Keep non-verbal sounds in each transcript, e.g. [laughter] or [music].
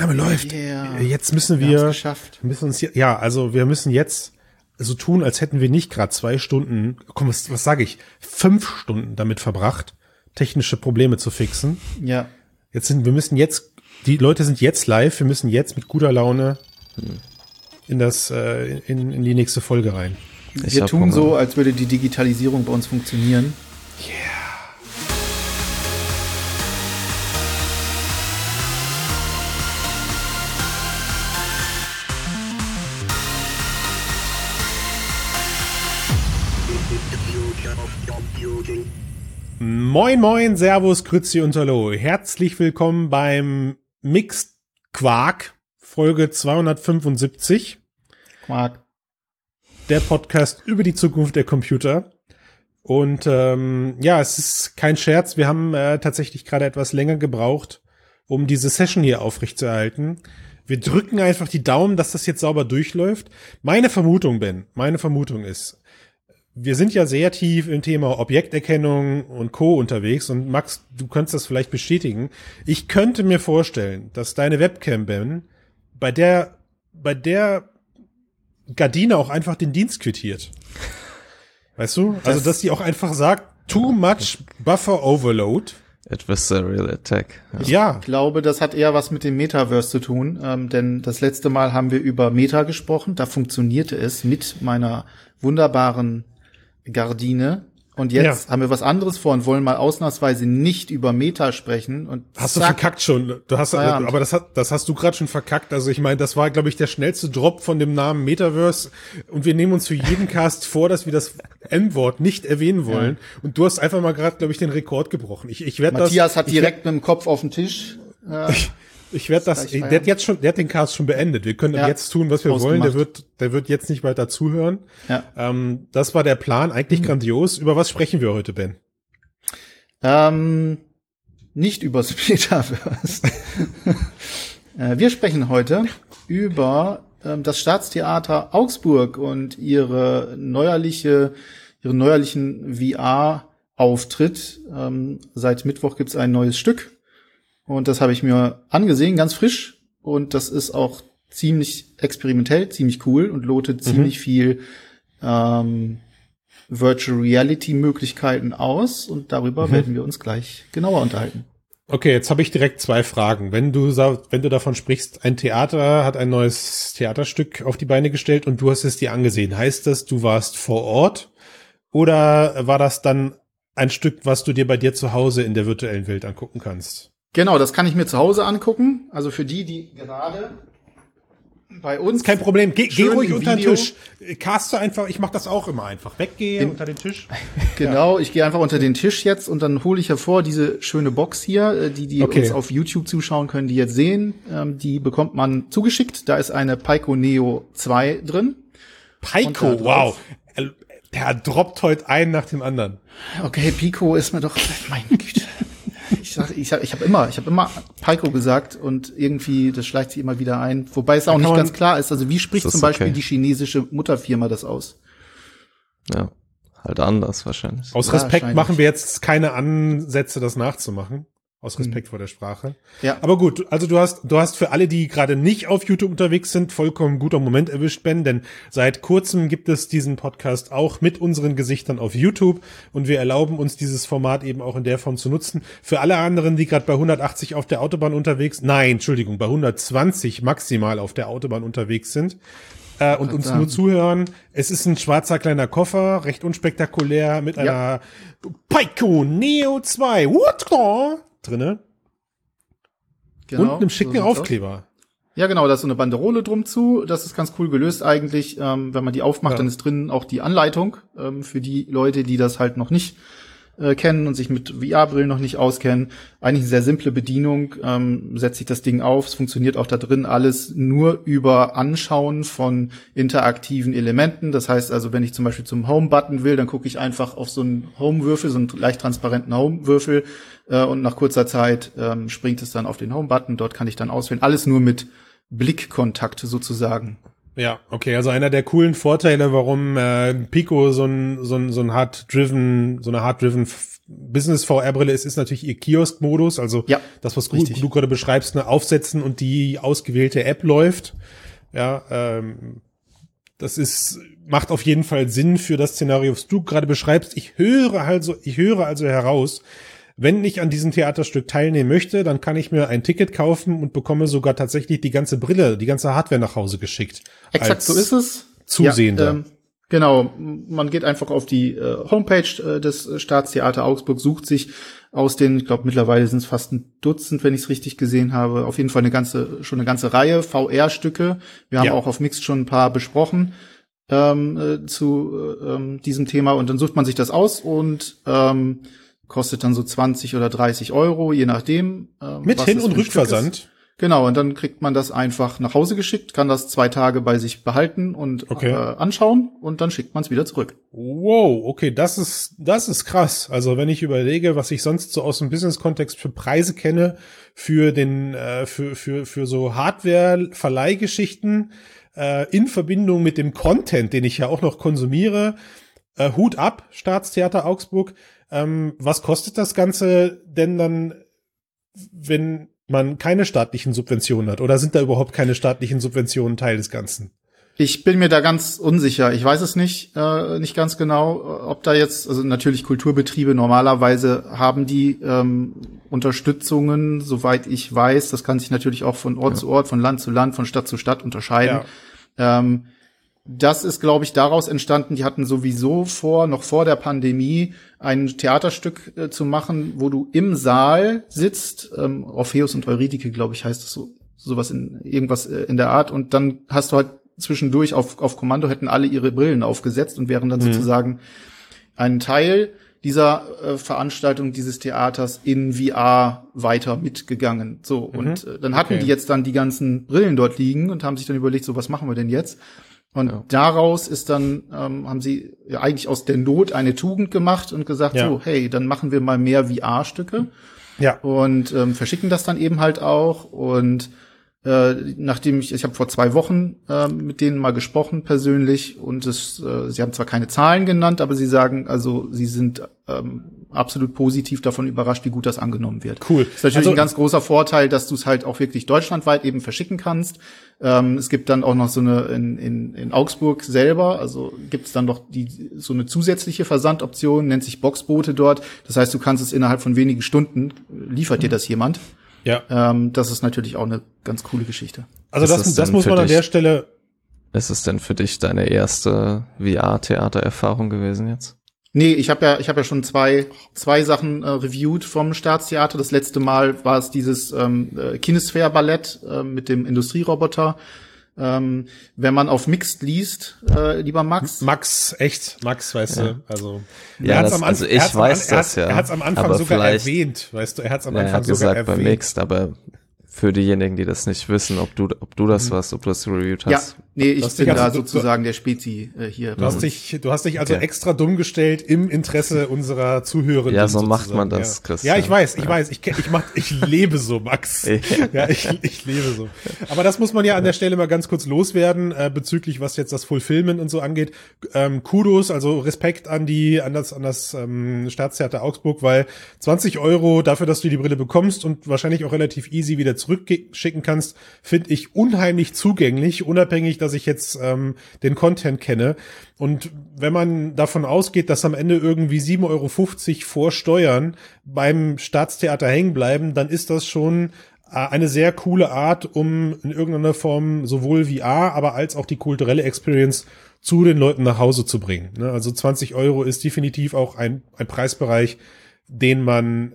Aufnahme läuft. Yeah. Jetzt müssen Wir wir, müssen uns hier, ja, also wir müssen jetzt so tun, als hätten wir nicht gerade zwei Stunden, komm, was, was sage ich, fünf Stunden damit verbracht, technische Probleme zu fixen. Ja. Jetzt sind, wir müssen jetzt, die Leute sind jetzt live, wir müssen jetzt mit guter Laune in das, äh, in, in die nächste Folge rein. Ich wir tun Hunger. so, als würde die Digitalisierung bei uns funktionieren. Moin, moin, Servus, Grüezi und Hallo. Herzlich willkommen beim Mixed Quark, Folge 275, Quark. der Podcast über die Zukunft der Computer. Und ähm, ja, es ist kein Scherz, wir haben äh, tatsächlich gerade etwas länger gebraucht, um diese Session hier aufrechtzuerhalten. Wir drücken einfach die Daumen, dass das jetzt sauber durchläuft. Meine Vermutung, Ben, meine Vermutung ist, wir sind ja sehr tief im Thema Objekterkennung und Co. unterwegs und Max, du kannst das vielleicht bestätigen. Ich könnte mir vorstellen, dass deine Webcam, Ben, bei der, bei der Gardine auch einfach den Dienst quittiert. Weißt du? also, dass die auch einfach sagt, too much buffer overload. Adversarial Attack. Ja. Ja, Ich glaube, das hat eher was mit dem Metaverse zu tun, ähm, denn das letzte Mal haben wir über Meta gesprochen. Da funktionierte es mit meiner wunderbaren Gardine. Und jetzt Ja. haben wir was anderes vor und wollen mal ausnahmsweise nicht über Meta sprechen. Und Hast du zack, verkackt schon. Du hast, Feierabend. aber das, hat, das hast du gerade schon verkackt. Also ich meine, das war, glaube ich, der schnellste Drop von dem Namen Metaverse. Und wir nehmen uns für jeden Cast vor, dass wir das M-Wort nicht erwähnen wollen. Und du hast einfach mal gerade, glaube ich, den Rekord gebrochen. Ich, ich werde das. Matthias hat direkt mit dem Kopf auf den Tisch. Ich [laughs] werde das, der hat jetzt schon, der hat den Cast schon beendet. Wir können Ja. jetzt tun, was wir Ausgemacht. wollen. Der wird, der wird jetzt nicht weiter zuhören. ja. Ähm, das war der Plan, eigentlich grandios. Über was sprechen wir heute, Ben? Ähm, nicht übers [laughs] Metaverse. [laughs] äh, wir sprechen heute über ähm, das Staatstheater Augsburg und ihre neuerliche, ihren neuerlichen VR-Auftritt. Ähm, seit Mittwoch gibt's ein neues Stück und das habe ich mir angesehen, ganz frisch. Und das ist auch ziemlich experimentell, ziemlich cool und lotet ziemlich viel ähm, Virtual Reality Möglichkeiten aus und darüber werden wir uns gleich genauer unterhalten. Okay, jetzt habe ich direkt zwei Fragen. Wenn du wenn du davon sprichst, ein Theater hat ein neues Theaterstück auf die Beine gestellt und du hast es dir angesehen, heißt das, du warst vor Ort oder war das dann ein Stück, was du dir bei dir zu Hause in der virtuellen Welt angucken kannst? Genau, das kann ich mir zu Hause angucken. Also für die, die gerade bei uns Kein Problem, geh, geh ruhig unter den Tisch. Caste einfach, ich mache das auch immer einfach. Weggehe unter den Tisch. [laughs] Genau, ich gehe einfach unter den Tisch jetzt und dann hole ich hervor diese schöne Box hier, äh, die die Okay. uns auf YouTube zuschauen können, die jetzt sehen. Ähm, die bekommt man zugeschickt. Da ist eine Pico Neo 2 drin. Pico, wow. Er- Der droppt heute einen nach dem anderen. Okay, Pico ist mir doch, [laughs] meine Güte. Ich sag, ich hab, ich habe immer, ich habe immer Pico gesagt und irgendwie das schleicht sich immer wieder ein. Wobei es auch nicht ganz klar ist. Also wie spricht zum Beispiel okay. die chinesische Mutterfirma das aus? ja. Halt anders wahrscheinlich. Aus Ja, Respekt wahrscheinlich. machen wir jetzt keine Ansätze, das nachzumachen. Aus Respekt vor der Sprache. Ja. Aber gut, also du hast, du hast für alle, die gerade nicht auf YouTube unterwegs sind, vollkommen guter Moment erwischt, Ben, denn seit kurzem gibt es diesen Podcast auch mit unseren Gesichtern auf YouTube und wir erlauben uns dieses Format eben auch in der Form zu nutzen. Für alle anderen, die gerade bei 180 auf der Autobahn unterwegs, nein, Entschuldigung, bei 120 maximal auf der Autobahn unterwegs sind, äh, und uns nur zuhören. Es ist ein schwarzer kleiner Koffer, recht unspektakulär, mit Ja. einer Pico Neo 2 Wodka drinne Genau, und einem schicken so aus. Aufkleber. Ja, genau, da ist so eine Banderole drum zu. Das ist ganz cool gelöst eigentlich. Ähm, wenn man die aufmacht, Ja. dann ist drin auch die Anleitung ähm, für die Leute, die das halt noch nicht äh, kennen und sich mit VR-Brillen noch nicht auskennen. Eigentlich eine sehr simple Bedienung. Ähm, setzt sich das Ding auf. Es funktioniert auch da drin alles nur über Anschauen von interaktiven Elementen. Das heißt also, wenn ich zum Beispiel zum Home-Button will, dann gucke ich einfach auf so einen Home-Würfel, so einen leicht transparenten Home-Würfel äh, und nach kurzer Zeit ähm, springt es dann auf den Home-Button. Dort kann ich dann auswählen. Alles nur mit Blickkontakt sozusagen. Ja, okay, also einer der coolen Vorteile, warum äh, Pico so ein so ein so ein hard driven so eine hard driven Business VR-Brille ist, ist natürlich ihr Kiosk-Modus, also Ja, das, was du, du gerade beschreibst, ne, aufsetzen und die ausgewählte App läuft. Ja, ähm, das ist, macht auf jeden Fall Sinn für das Szenario, was du gerade beschreibst. Ich höre also, ich höre also heraus, wenn ich an diesem Theaterstück teilnehmen möchte, dann kann ich mir ein Ticket kaufen und bekomme sogar tatsächlich die ganze Brille, die ganze Hardware nach Hause geschickt. Exakt so ist es. Zusehender. Ja, ähm, genau, man geht einfach auf die äh, Homepage äh, des Staatstheater Augsburg, sucht sich aus den, ich glaube mittlerweile sind es fast ein Dutzend, wenn ich es richtig gesehen habe, auf jeden Fall eine ganze, schon eine ganze Reihe VR-Stücke. Wir haben Ja. auch auf Mixed schon ein paar besprochen ähm, äh, zu äh, ähm, diesem Thema und dann sucht man sich das aus und ähm, kostet dann so 20 oder 30 Euro, je nachdem. ähm, Mit was Hin- und. Rückversand. Genau, und dann kriegt man das einfach nach Hause geschickt, kann das zwei Tage bei sich behalten und Okay. äh, anschauen und dann schickt man es wieder zurück. Wow, okay, das ist, das ist krass. Also wenn ich überlege, was ich sonst so aus dem Business-Kontext für Preise kenne, für den, äh, für, für, für so Hardware-Verleihgeschichten, äh, in Verbindung mit dem Content, den ich ja auch noch konsumiere, äh, Hut ab, Staatstheater Augsburg. Ähm, was kostet das Ganze denn dann, wenn man keine staatlichen Subventionen hat? Oder sind da überhaupt keine staatlichen Subventionen Teil des Ganzen? Ich bin mir da ganz unsicher. Ich weiß es nicht, äh, nicht ganz genau, ob da jetzt, also natürlich Kulturbetriebe normalerweise haben die ähm, Unterstützungen, soweit ich weiß. Das kann sich natürlich auch von Ort zu Ort, von Land zu Land, von Stadt zu Stadt unterscheiden. Ähm, das ist, glaube ich, daraus entstanden. Die hatten sowieso vor, noch vor der Pandemie, ein Theaterstück äh, zu machen, wo du im Saal sitzt. Ähm, Orpheus und Eurydike, glaube ich, heißt es so, sowas in irgendwas äh, in der Art. Und dann hast du halt zwischendurch auf, auf Kommando hätten alle ihre Brillen aufgesetzt und wären dann sozusagen ein Teil dieser äh, Veranstaltung dieses Theaters in VR weiter mitgegangen. So und äh, dann hatten Okay. die jetzt dann die ganzen Brillen dort liegen und haben sich dann überlegt, so was machen wir denn jetzt? Und Ja. daraus ist dann ähm, haben sie ja eigentlich aus der Not eine Tugend gemacht und gesagt, Ja. so hey, dann machen wir mal mehr VR-Stücke Ja. und ähm, verschicken das dann eben halt auch und äh, nachdem ich ich habe vor zwei Wochen ähm, mit denen mal gesprochen persönlich und es äh, sie haben zwar keine Zahlen genannt aber sie sagen also sie sind ähm, absolut positiv davon überrascht wie gut das angenommen wird. Cool. ist natürlich Also- ein ganz großer Vorteil dass du es halt auch wirklich deutschlandweit eben verschicken kannst. Ähm, es gibt dann auch noch so eine in, in, in Augsburg selber also gibt es dann noch die so eine zusätzliche Versandoption nennt sich Boxboote dort. Das heißt du kannst es innerhalb von wenigen Stunden äh, liefert dir das jemand Ja. ähm, das ist natürlich auch eine ganz coole Geschichte. Also Ist das, das das muss man an der Stelle Ist es denn für dich deine erste VR-Theater-Erfahrung gewesen jetzt? Nee, ich habe ja, ich habe ja schon zwei, zwei Sachen äh, reviewed vom Staatstheater. Das letzte Mal war es dieses ähm, äh, Kinesphere-Ballett äh, mit dem Industrieroboter. Ähm, wenn man auf Mixed liest, äh, lieber Max, Max, echt, Max, weißt Ja. du, also. Ja, er hat's das- am also ich er hat's weiß An- er das ja, Er hat es am Anfang aber sogar erwähnt, weißt du, er hat es am Ja, er Anfang hat sogar gesagt bei erwähnt. Mixed, aber für diejenigen, die das nicht wissen, ob du, ob du das warst, ob du das reviewed ja, hast. Nee, Du ich hast bin da ganze- sozusagen der Spezi äh, hier. Du hast dich, du hast dich also Okay. extra dumm gestellt im Interesse [laughs] unserer Zuhörer. Ja, so macht man das, ja. Christian. Ja, ich weiß, ich Ja. weiß, ich, ich mach, ich lebe so, Max. [laughs] Ja. ja, ich, ich lebe so. Aber das muss man ja an der Stelle mal ganz kurz loswerden, äh, bezüglich was jetzt das Fulfillment und so angeht. Ähm, Kudos, also Respekt an die, an das, an das ähm, Staatstheater Augsburg, weil 20 Euro dafür, dass du die Brille bekommst und wahrscheinlich auch relativ easy wieder zurückschicken kannst, finde ich unheimlich zugänglich, unabhängig, dass ich jetzt ähm, den Content kenne. Und wenn man davon ausgeht, dass am Ende irgendwie 7,50 Euro vor Steuern beim Staatstheater hängen bleiben, dann ist das schon äh, eine sehr coole Art, um in irgendeiner Form sowohl VR, aber als auch die kulturelle Experience zu den Leuten nach Hause zu bringen. ne? Also 20 Euro ist definitiv auch ein, ein Preisbereich, den man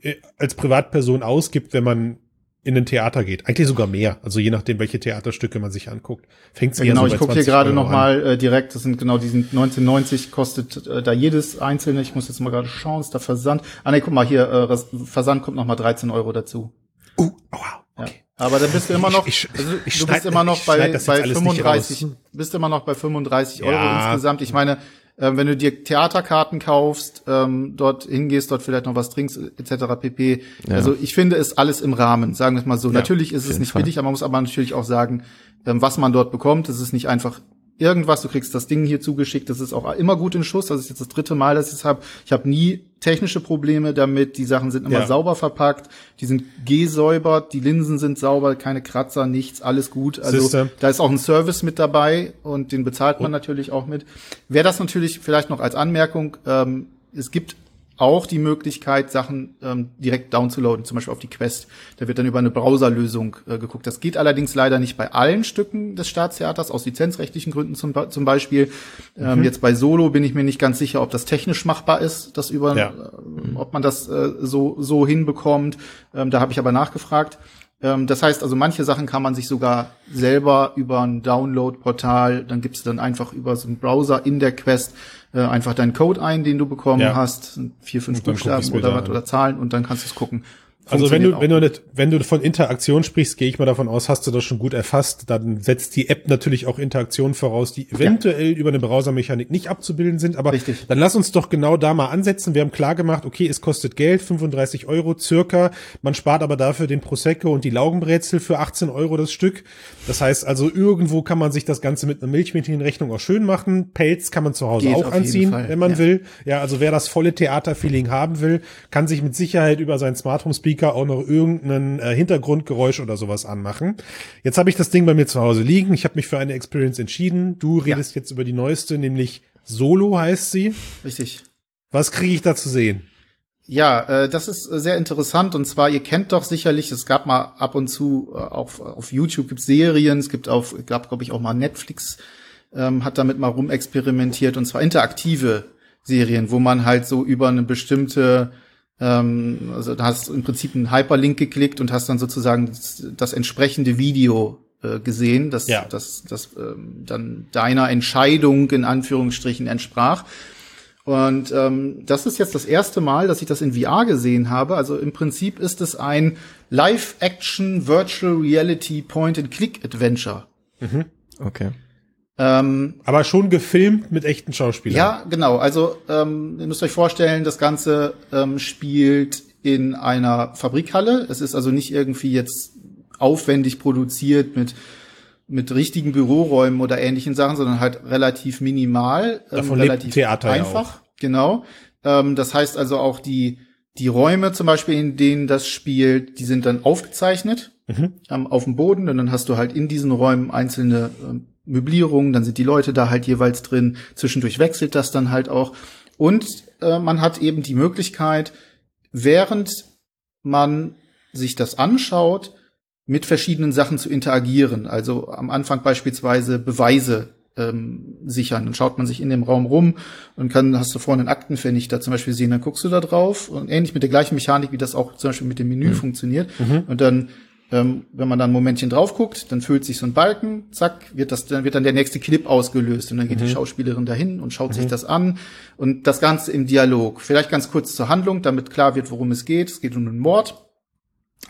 äh, als Privatperson ausgibt, wenn man in ein Theater geht. Eigentlich sogar mehr. Also je nachdem, welche Theaterstücke man sich anguckt. Fängt Ja, genau, ich gucke hier gerade noch mal äh, direkt, das sind genau die sind 1990 kostet äh, da jedes einzelne, ich muss jetzt mal gerade schauen, ist da Versand. Ah ne, guck mal hier, äh, Versand kommt noch mal 13 Euro dazu. Uh, aua, Ja. okay. Aber dann bist du immer noch, Ich- ich- also, ich du schneid- bist immer noch bei, bei alles nicht 35, raus. bist immer noch bei 35 Euro Ja. insgesamt. Ich meine, äh, wenn du dir Theaterkarten kaufst, ähm, dort hingehst, dort vielleicht noch was trinkst, etc. pp. Ja. Also ich finde, ist alles im Rahmen, sagen wir es mal so. Natürlich ist es nicht Fall. billig, aber man muss aber natürlich auch sagen, ähm, was man dort bekommt. Es ist nicht einfach irgendwas, du kriegst das Ding hier zugeschickt, das ist auch immer gut in Schuss. Das ist jetzt das dritte Mal, dass ich es habe. Ich habe nie technische Probleme damit. Die Sachen sind immer Ja. sauber verpackt, die sind gesäubert, die Linsen sind sauber, keine Kratzer, nichts, alles gut. Also Siehste. da ist auch ein Service mit dabei und den bezahlt man natürlich auch mit. Wer das natürlich vielleicht noch als Anmerkung, ähm, es gibt auch die Möglichkeit, Sachen ähm, direkt downzuladen, zum Beispiel auf die Quest. Da wird dann über eine Browserlösung äh, geguckt. Das geht allerdings leider nicht bei allen Stücken des Staatstheaters, aus lizenzrechtlichen Gründen zum, zum Beispiel. Ähm, Jetzt bei Solo bin ich mir nicht ganz sicher, ob das technisch machbar ist, das über, Ja. äh, ob man das äh, so, so hinbekommt. Ähm, da habe ich aber nachgefragt. Ähm, das heißt also, manche Sachen kann man sich sogar selber über ein Download-Portal, dann gibst du dann einfach über so einen Browser in der Quest äh, einfach deinen Code ein, den du bekommen Ja. hast, vier, fünf Buchstaben oder was oder Zahlen und dann kannst du es gucken. Also wenn du, wenn du nicht, wenn du von Interaktion sprichst, gehe ich mal davon aus, hast du das schon gut erfasst, dann setzt die App natürlich auch Interaktionen voraus, die eventuell über eine Browsermechanik nicht abzubilden sind, aber Richtig. dann lass uns doch genau da mal ansetzen. Wir haben klar gemacht, okay, es kostet Geld, 35 Euro circa, man spart aber dafür den Prosecco und die Laugenbrezel für 18 Euro das Stück. Das heißt also, irgendwo kann man sich das Ganze mit einer Milchmädchenrechnung auch schön machen. Pelz kann man zu Hause Geht auch anziehen, wenn man ja. will. Ja, also wer das volle Theaterfeeling haben will, kann sich mit Sicherheit über seinen Smart Home Speaker auch noch irgendein äh, Hintergrundgeräusch oder sowas anmachen. Jetzt habe ich das Ding bei mir zu Hause liegen. Ich habe mich für eine Experience entschieden. Du redest jetzt über die neueste, nämlich Solo heißt sie. Richtig. Was kriege ich da zu sehen? Ja, äh, das ist äh, sehr interessant und zwar, ihr kennt doch sicherlich, es gab mal ab und zu äh, auf, auf YouTube gibt Serien, es gibt auf, gab glaube ich auch mal Netflix, ähm, hat damit mal rumexperimentiert und zwar interaktive Serien, wo man halt so über eine bestimmte ähm, also da hast du im Prinzip einen Hyperlink geklickt und hast dann sozusagen das, das entsprechende Video äh, gesehen, das, Ja. das, das ähm, dann deiner Entscheidung in Anführungsstrichen entsprach. Und ähm, das ist jetzt das erste Mal, dass ich das in VR gesehen habe. Also im Prinzip ist es ein Live-Action Virtual Reality Point-and-Click-Adventure. Okay. Ähm, Aber schon gefilmt mit echten Schauspielern. ja, genau. Also ähm, ihr müsst euch vorstellen, das Ganze ähm, spielt in einer Fabrikhalle. Es ist also nicht irgendwie jetzt aufwendig produziert mit mit richtigen Büroräumen oder ähnlichen Sachen, sondern halt relativ minimal, ähm, Davon lebt relativ Theater ja einfach. Genau. Ähm, das heißt also auch die die Räume zum Beispiel, in denen das spielt, die sind dann aufgezeichnet ähm, auf dem Boden und dann hast du halt in diesen Räumen einzelne ähm, Möblierungen, dann sind die Leute da halt jeweils drin, zwischendurch wechselt das dann halt auch und äh, man hat eben die Möglichkeit, während man sich das anschaut, mit verschiedenen Sachen zu interagieren. Also am Anfang beispielsweise Beweise ähm, sichern. Dann schaut man sich in dem Raum rum und kann, hast du vorne einen Aktenvernichter zum Beispiel sehen, dann guckst du da drauf und ähnlich mit der gleichen Mechanik, wie das auch zum Beispiel mit dem Menü funktioniert. Und dann, ähm, wenn man dann ein Momentchen drauf guckt, dann füllt sich so ein Balken, zack, wird das, dann wird dann der nächste Clip ausgelöst und dann geht die Schauspielerin dahin und schaut sich das an und das Ganze im Dialog. Vielleicht ganz kurz zur Handlung, damit klar wird, worum es geht. Es geht um einen Mord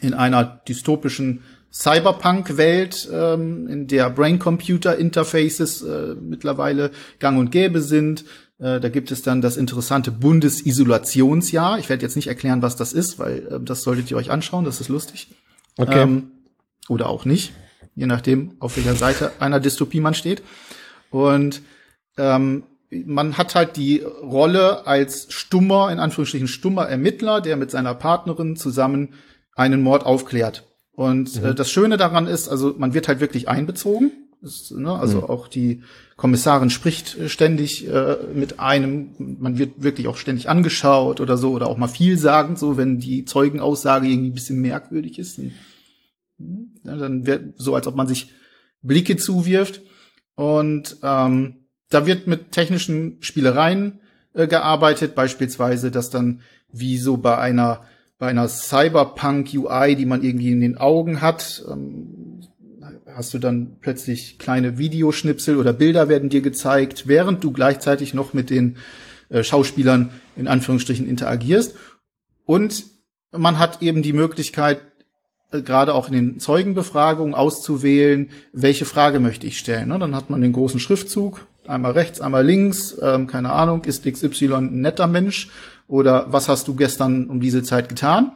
in einer dystopischen Cyberpunk-Welt, ähm, in der Brain-Computer-Interfaces äh, mittlerweile gang und gäbe sind. Äh, da gibt es dann das interessante Bundesisolationsjahr. Ich werde jetzt nicht erklären, was das ist, weil äh, das solltet ihr euch anschauen, das ist lustig. Okay. Ähm, oder auch nicht, je nachdem, auf welcher Seite einer Dystopie man steht. Und ähm, man hat halt die Rolle als stummer, in Anführungsstrichen stummer Ermittler, der mit seiner Partnerin zusammen einen Mord aufklärt. Und äh, das Schöne daran ist, also man wird halt wirklich einbezogen. Das, ne, also auch die Kommissarin spricht äh, ständig äh, mit einem, man wird wirklich auch ständig angeschaut oder so, oder auch mal vielsagend, so wenn die Zeugenaussage irgendwie ein bisschen merkwürdig ist. Dann, ja, dann wird so, als ob man sich Blicke zuwirft. Und ähm, da wird mit technischen Spielereien äh, gearbeitet, beispielsweise, dass dann wie so bei einer bei einer Cyberpunk UI, die man irgendwie in den Augen hat, ähm, hast du dann plötzlich kleine Videoschnipsel oder Bilder werden dir gezeigt, während du gleichzeitig noch mit den äh, Schauspielern in Anführungsstrichen interagierst. Und man hat eben die Möglichkeit, äh, gerade auch in den Zeugenbefragungen auszuwählen, welche Frage möchte ich stellen. Ne? Dann hat man den großen Schriftzug, einmal rechts, einmal links, ähm, keine Ahnung, ist XY ein netter Mensch oder was hast du gestern um diese Zeit getan?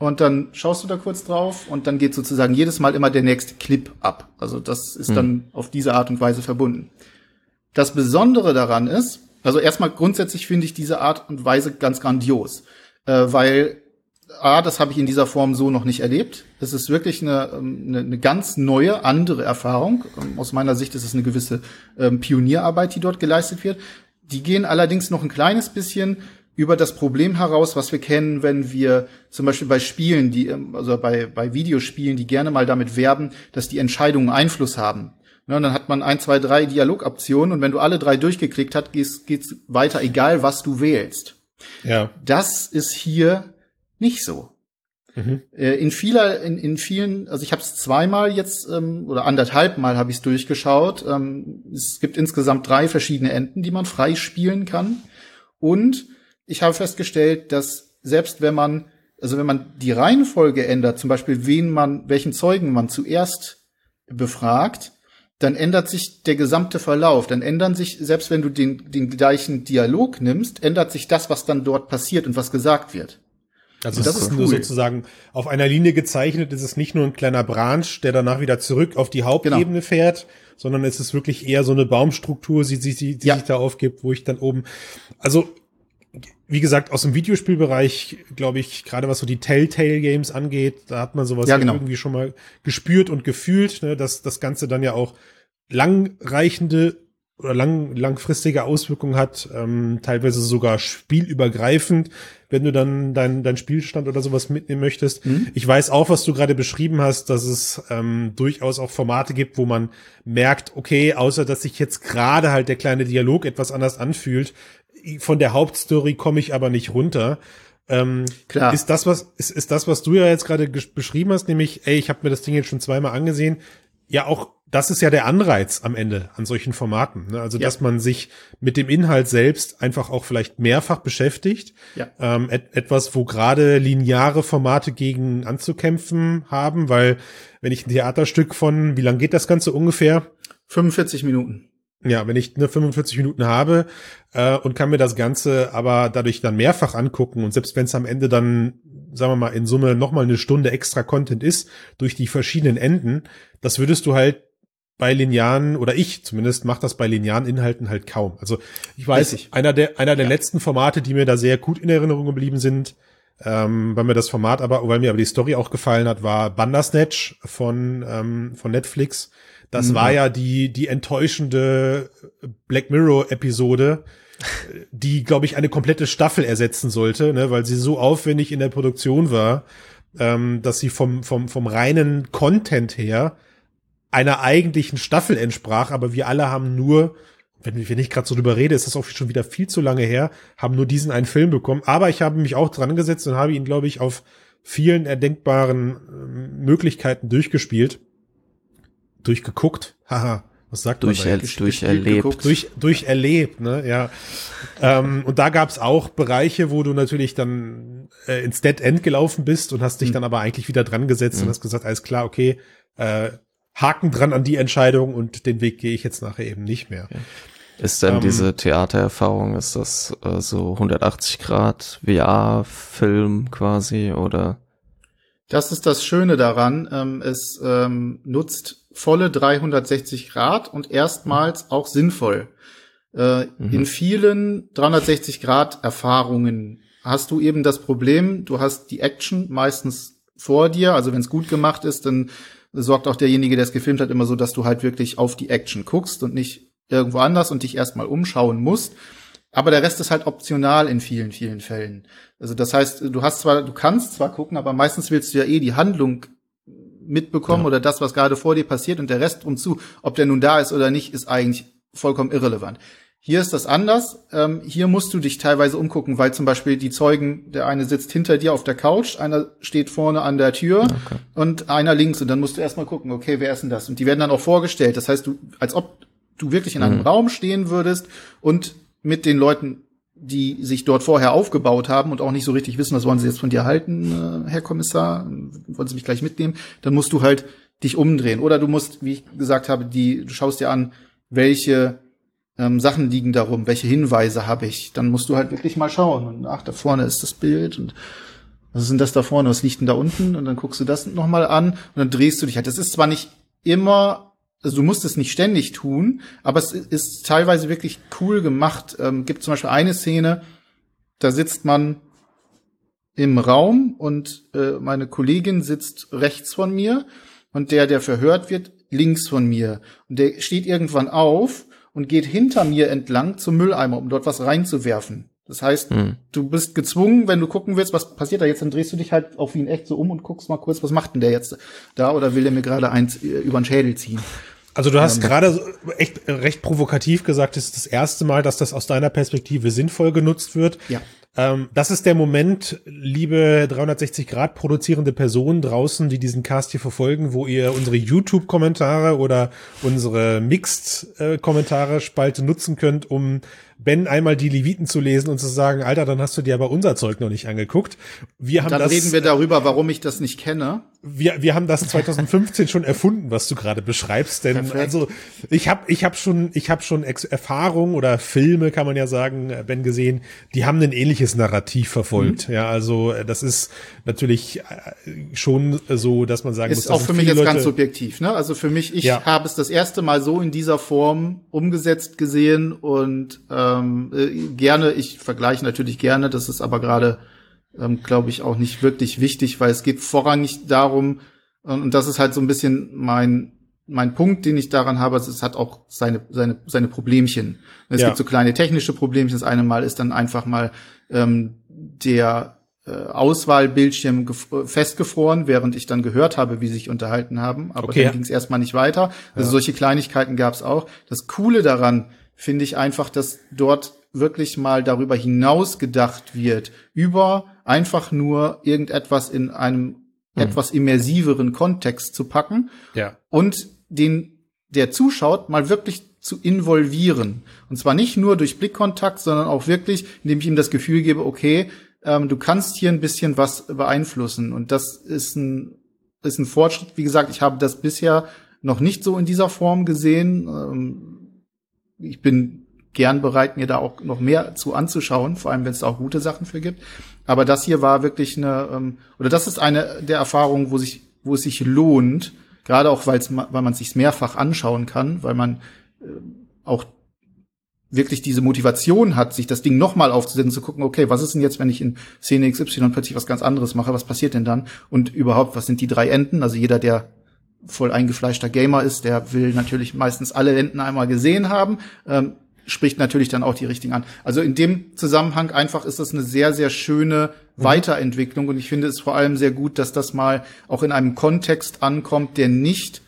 Und dann schaust du da kurz drauf und dann geht sozusagen jedes Mal immer der nächste Clip ab. Also das ist dann auf diese Art und Weise verbunden. Das Besondere daran ist, Also erstmal grundsätzlich finde ich diese Art und Weise ganz grandios, äh, weil A, das habe ich in dieser Form so noch nicht erlebt. Es ist wirklich eine, ähm, eine, eine ganz neue, andere Erfahrung. Ähm, aus meiner Sicht ist es eine gewisse ähm, Pionierarbeit, die dort geleistet wird. Die gehen allerdings noch ein kleines bisschen über das Problem heraus, was wir kennen, wenn wir zum Beispiel bei Spielen, die, ähm, also bei, bei Videospielen, die gerne mal damit werben, dass die Entscheidungen Einfluss haben. Ja, und dann hat man ein, zwei, drei Dialogoptionen und wenn du alle drei durchgeklickt hast, geht's, geht's weiter, egal was du wählst. Ja. Das ist hier nicht so. Mhm. Äh, in vieler, in, in vielen, also ich habe es zweimal jetzt ähm, oder anderthalb Mal habe ich es durchgeschaut. Ähm, es gibt insgesamt drei verschiedene Enden, die man frei spielen kann. Und ich habe festgestellt, dass selbst wenn man, also wenn man die Reihenfolge ändert, zum Beispiel wen man, welchen Zeugen man zuerst befragt, dann ändert sich der gesamte Verlauf. Dann ändern sich, selbst wenn du den, den gleichen Dialog nimmst, ändert sich das, was dann dort passiert und was gesagt wird. Also das, ist cool. nur sozusagen auf einer Linie gezeichnet. Es ist nicht nur ein kleiner Branch, der danach wieder zurück auf die Hauptebene genau. fährt, sondern es ist wirklich eher so eine Baumstruktur, die, die, die, die ja. sich da aufgibt, wo ich dann oben, also wie gesagt, aus dem Videospielbereich, glaube ich, gerade was so die Telltale Games angeht, da hat man sowas ja, genau. irgendwie schon mal gespürt und gefühlt, ne, dass das Ganze dann ja auch langreichende oder lang, langfristige Auswirkungen hat, ähm, teilweise sogar spielübergreifend, wenn du dann dein, dein Spielstand oder sowas mitnehmen möchtest. Mhm. Ich weiß auch, was du gerade beschrieben hast, dass es ähm, durchaus auch Formate gibt, wo man merkt, okay, außer dass sich jetzt gerade halt der kleine Dialog etwas anders anfühlt, von der Hauptstory komme ich aber nicht runter. Ähm, Klar. Ist das, was, ist, ist das, was du ja jetzt gerade beschrieben hast, nämlich, ey, ich habe mir das Ding jetzt schon zweimal angesehen, ja auch das ist ja der Anreiz am Ende an solchen Formaten. Ne? Also, ja. dass man sich mit dem Inhalt selbst einfach auch vielleicht mehrfach beschäftigt. Ja. Ähm, et etwas, wo gerade lineare Formate gegen anzukämpfen haben, weil wenn ich ein Theaterstück von, wie lang geht das Ganze ungefähr? 45 Minuten. Ja, wenn ich nur 45 Minuten habe äh, und kann mir das Ganze aber dadurch dann mehrfach angucken und selbst wenn es am Ende dann sagen wir mal, in Summe nochmal eine Stunde extra Content ist, durch die verschiedenen Enden, das würdest du halt bei linearen, oder ich zumindest mache das bei linearen Inhalten halt kaum. Also ich weiß, Richtig. einer der, einer der ja. letzten Formate, die mir da sehr gut in Erinnerung geblieben sind, ähm, weil mir das Format aber, weil mir aber die Story auch gefallen hat, war Bandersnatch von, ähm, von Netflix. Das mhm. war ja die, die enttäuschende Black Mirror Episode, die, glaube ich, eine komplette Staffel ersetzen sollte, ne, weil sie so aufwendig in der Produktion war, ähm, dass sie vom, vom, vom reinen Content her einer eigentlichen Staffel entsprach, aber wir alle haben nur, wenn, wenn ich gerade so drüber rede, ist das auch schon wieder viel zu lange her, haben nur diesen einen Film bekommen. Aber ich habe mich auch dran gesetzt und habe ihn, glaube ich, auf vielen erdenkbaren äh, Möglichkeiten durchgespielt. Durchgeguckt. Haha. Was sagt durch, man da? Durcherlebt. Durch, durch erlebt, ne, ja. ähm, und da gab's auch Bereiche, wo du natürlich dann äh, ins Dead End gelaufen bist und hast dich mhm. dann aber eigentlich wieder dran gesetzt mhm. und hast gesagt, alles klar, okay, äh, Haken dran an die Entscheidung und den Weg gehe ich jetzt nachher eben nicht mehr. Ist denn ähm, diese Theatererfahrung, ist das äh, so 180 Grad VR-Film quasi oder? Das ist das Schöne daran. Ähm, es ähm, nutzt volle 360 Grad und erstmals auch sinnvoll. Äh, mhm. In vielen 360 Grad Erfahrungen hast du eben das Problem, du hast die Action meistens vor dir. Also wenn es gut gemacht ist, dann sorgt auch derjenige, der es gefilmt hat, immer so, dass du halt wirklich auf die Action guckst und nicht irgendwo anders und dich erstmal umschauen musst. Aber der Rest ist halt optional in vielen, vielen Fällen. Also das heißt, du hast zwar, du kannst zwar gucken, aber meistens willst du ja eh die Handlung mitbekommen ja. oder das, was gerade vor dir passiert und der Rest drum zu, ob der nun da ist oder nicht, ist eigentlich vollkommen irrelevant. Hier ist das anders. Ähm, hier musst du dich teilweise umgucken, weil zum Beispiel die Zeugen, der eine sitzt hinter dir auf der Couch, einer steht vorne an der Tür okay. und einer links. Und dann musst du erstmal gucken, okay, wer ist denn das? Und die werden dann auch vorgestellt. Das heißt, du, als ob du wirklich in einem mhm. Raum stehen würdest und mit den Leuten, die sich dort vorher aufgebaut haben und auch nicht so richtig wissen, was wollen sie jetzt von dir halten, äh, Herr Kommissar, wollen sie mich gleich mitnehmen, dann musst du halt dich umdrehen. Oder du musst, wie ich gesagt habe, die, du schaust dir an, welche ähm, Sachen liegen darum, welche Hinweise habe ich. Dann musst du halt wirklich mal schauen. Und ach, da vorne ist das Bild und was ist denn das da vorne, was liegt denn da unten? Und dann guckst du das nochmal an und dann drehst du dich halt. Das ist zwar nicht immer also du musst es nicht ständig tun, aber es ist teilweise wirklich cool gemacht. Ähm, gibt zum Beispiel eine Szene, da sitzt man im Raum und äh, meine Kollegin sitzt rechts von mir und der, der verhört wird, links von mir. Und der steht irgendwann auf und geht hinter mir entlang zum Mülleimer, um dort was reinzuwerfen. Das heißt, hm. du bist gezwungen, wenn du gucken willst, was passiert da jetzt, dann drehst du dich halt auf ihn echt so um und guckst mal kurz, was macht denn der jetzt da oder will der mir gerade eins äh, über den Schädel ziehen? Also du hast ähm, gerade echt recht provokativ gesagt, es ist das erste Mal, dass das aus deiner Perspektive sinnvoll genutzt wird. Ja. Ähm, das ist der Moment, liebe 360 Grad produzierende Personen draußen, die diesen Cast hier verfolgen, wo ihr unsere YouTube-Kommentare oder unsere Mixed-Kommentare-Spalte nutzen könnt, um Ben einmal die Leviten zu lesen und zu sagen, Alter, dann hast du dir aber unser Zeug noch nicht angeguckt. Wir haben dann das, reden wir darüber, warum ich das nicht kenne. Wir, wir haben das 2015 schon erfunden, was du gerade beschreibst, denn Perfekt. also ich habe ich hab schon ich habe schon Ex Erfahrungen oder Filme, kann man ja sagen, äh, Ben gesehen, die haben ein ähnliches Narrativ verfolgt. Mhm. Ja, also äh, das ist natürlich äh, schon so, dass man sagen ist muss, ist auch für mich jetzt Leute ganz subjektiv, ne? Also für mich, ich ja. habe es das erste Mal so in dieser Form umgesetzt gesehen und äh, ähm, äh, gerne, ich vergleiche natürlich gerne, das ist aber gerade, ähm, glaube ich, auch nicht wirklich wichtig, weil es geht vorrangig darum, und das ist halt so ein bisschen mein mein Punkt, den ich daran habe, es hat auch seine seine seine Problemchen. Es ja. gibt so kleine technische Problemchen. Das eine Mal ist dann einfach mal ähm, der äh, Auswahlbildschirm festgefroren, während ich dann gehört habe, wie sie sich unterhalten haben. Aber okay. dann ging es erstmal nicht weiter. Also ja. solche Kleinigkeiten gab es auch. Das Coole daran finde ich einfach, dass dort wirklich mal darüber hinaus gedacht wird, über einfach nur irgendetwas in einem mhm. etwas immersiveren Kontext zu packen ja. und den, der zuschaut, mal wirklich zu involvieren. Und zwar nicht nur durch Blickkontakt, sondern auch wirklich, indem ich ihm das Gefühl gebe, okay, ähm, du kannst hier ein bisschen was beeinflussen. Und das ist ein, ist ein Fortschritt. Wie gesagt, ich habe das bisher noch nicht so in dieser Form gesehen. Ähm, ich bin gern bereit, mir da auch noch mehr zu anzuschauen, vor allem wenn es da auch gute Sachen für gibt. Aber das hier war wirklich eine, ähm, oder das ist eine der Erfahrungen, wo sich, wo es sich lohnt, gerade auch, weil's, weil man es sich mehrfach anschauen kann, weil man äh, auch wirklich diese Motivation hat, sich das Ding nochmal aufzusetzen, zu gucken, okay, was ist denn jetzt, wenn ich in Szene XY plötzlich was ganz anderes mache, was passiert denn dann? Und überhaupt, was sind die drei Enden? Also jeder, der voll eingefleischter Gamer ist, der will natürlich meistens alle Enden einmal gesehen haben, ähm, spricht natürlich dann auch die richtigen an. Also in dem Zusammenhang einfach ist das eine sehr, sehr schöne mhm. Weiterentwicklung und ich finde es vor allem sehr gut, dass das mal auch in einem Kontext ankommt, der nicht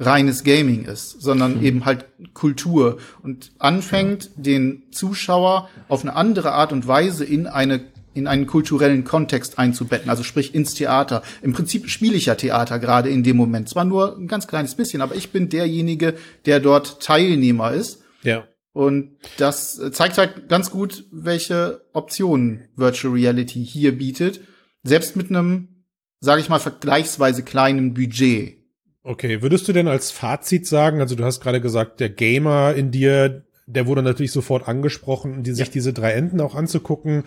reines Gaming ist, sondern mhm. eben halt Kultur und anfängt, den Zuschauer auf eine andere Art und Weise in eine in einen kulturellen Kontext einzubetten, also sprich ins Theater. Im Prinzip spiele ich ja Theater gerade in dem Moment. Zwar nur ein ganz kleines bisschen, aber ich bin derjenige, der dort Teilnehmer ist. Ja. Und das zeigt halt ganz gut, welche Optionen Virtual Reality hier bietet. Selbst mit einem, sage ich mal, vergleichsweise kleinen Budget. Okay, würdest du denn als Fazit sagen, also du hast gerade gesagt, der Gamer in dir, der wurde natürlich sofort angesprochen, die, sich ja. diese drei Enden auch anzugucken.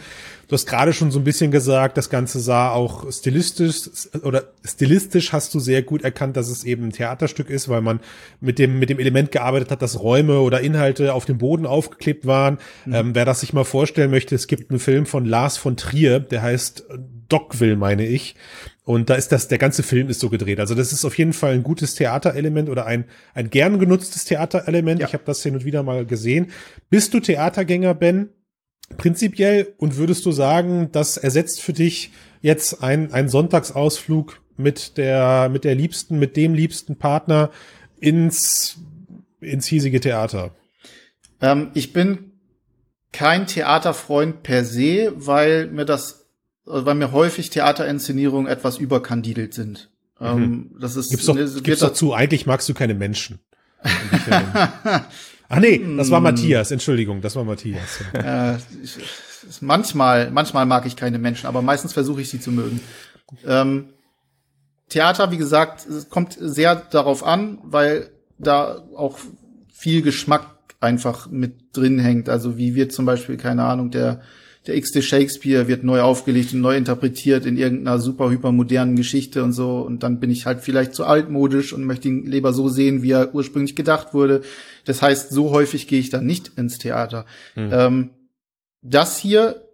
Du hast gerade schon so ein bisschen gesagt, das Ganze sah auch stilistisch oder stilistisch hast du sehr gut erkannt, dass es eben ein Theaterstück ist, weil man mit dem, mit dem Element gearbeitet hat, dass Räume oder Inhalte auf dem Boden aufgeklebt waren. Mhm. Ähm, wer das sich mal vorstellen möchte, es gibt einen Film von Lars von Trier, der heißt Dogville, meine ich. Und da ist das, der ganze Film ist so gedreht. Also das ist auf jeden Fall ein gutes Theaterelement oder ein, ein gern genutztes Theaterelement. Ja. Ich habe das hin und wieder mal gesehen. Bist du Theatergänger, Ben? Prinzipiell und würdest du sagen, das ersetzt für dich jetzt ein, ein Sonntagsausflug mit der, mit der liebsten, mit dem liebsten Partner ins, ins hiesige Theater? Ähm, ich bin kein Theaterfreund per se, weil mir das weil mir häufig Theaterinszenierungen etwas überkandidelt sind. Mhm. Ähm, das ist, gibt's doch, ne, gibt's dazu, eigentlich magst du keine Menschen. [laughs] Ach nee, das war hm. Matthias, Entschuldigung, das war Matthias. [laughs] äh, manchmal, manchmal mag ich keine Menschen, aber meistens versuche ich sie zu mögen. Ähm, Theater, wie gesagt, es kommt sehr darauf an, weil da auch viel Geschmack einfach mit drin hängt. Also wie wird zum Beispiel, keine Ahnung, der der x-te Shakespeare wird neu aufgelegt und neu interpretiert in irgendeiner super hypermodernen Geschichte und so. Und dann bin ich halt vielleicht zu altmodisch und möchte ihn lieber so sehen, wie er ursprünglich gedacht wurde. Das heißt, so häufig gehe ich dann nicht ins Theater. Mhm. Ähm, das hier,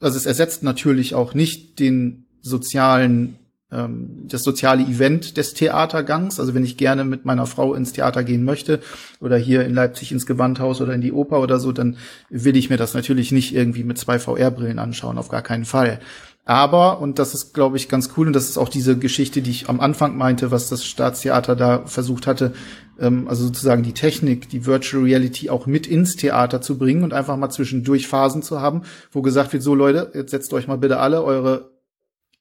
also es ersetzt natürlich auch nicht den sozialen ähm, das soziale Event des Theatergangs. Also wenn ich gerne mit meiner Frau ins Theater gehen möchte oder hier in Leipzig ins Gewandhaus oder in die Oper oder so, dann will ich mir das natürlich nicht irgendwie mit zwei VR-Brillen anschauen, auf gar keinen Fall. Aber, und das ist, glaube ich, ganz cool, und das ist auch diese Geschichte, die ich am Anfang meinte, was das Staatstheater da versucht hatte, ähm, also sozusagen die Technik, die Virtual Reality auch mit ins Theater zu bringen und einfach mal zwischendurch Phasen zu haben, wo gesagt wird, so Leute, jetzt setzt euch mal bitte alle eure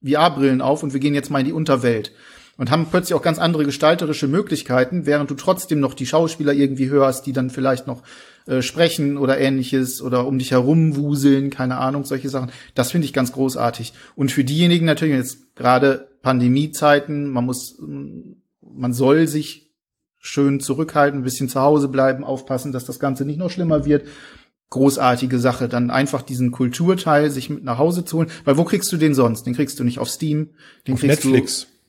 VR-Brillen auf und wir gehen jetzt mal in die Unterwelt. Und haben plötzlich auch ganz andere gestalterische Möglichkeiten, während du trotzdem noch die Schauspieler irgendwie hörst, die dann vielleicht noch äh, sprechen oder ähnliches oder um dich herum wuseln, keine Ahnung, solche Sachen. Das finde ich ganz großartig. Und für diejenigen natürlich jetzt gerade Pandemiezeiten, man muss, man soll sich schön zurückhalten, ein bisschen zu Hause bleiben, aufpassen, dass das Ganze nicht noch schlimmer wird großartige Sache, dann einfach diesen Kulturteil sich mit nach Hause zu holen. Weil wo kriegst du den sonst? Den kriegst du nicht auf Steam, den auf kriegst Netflix. du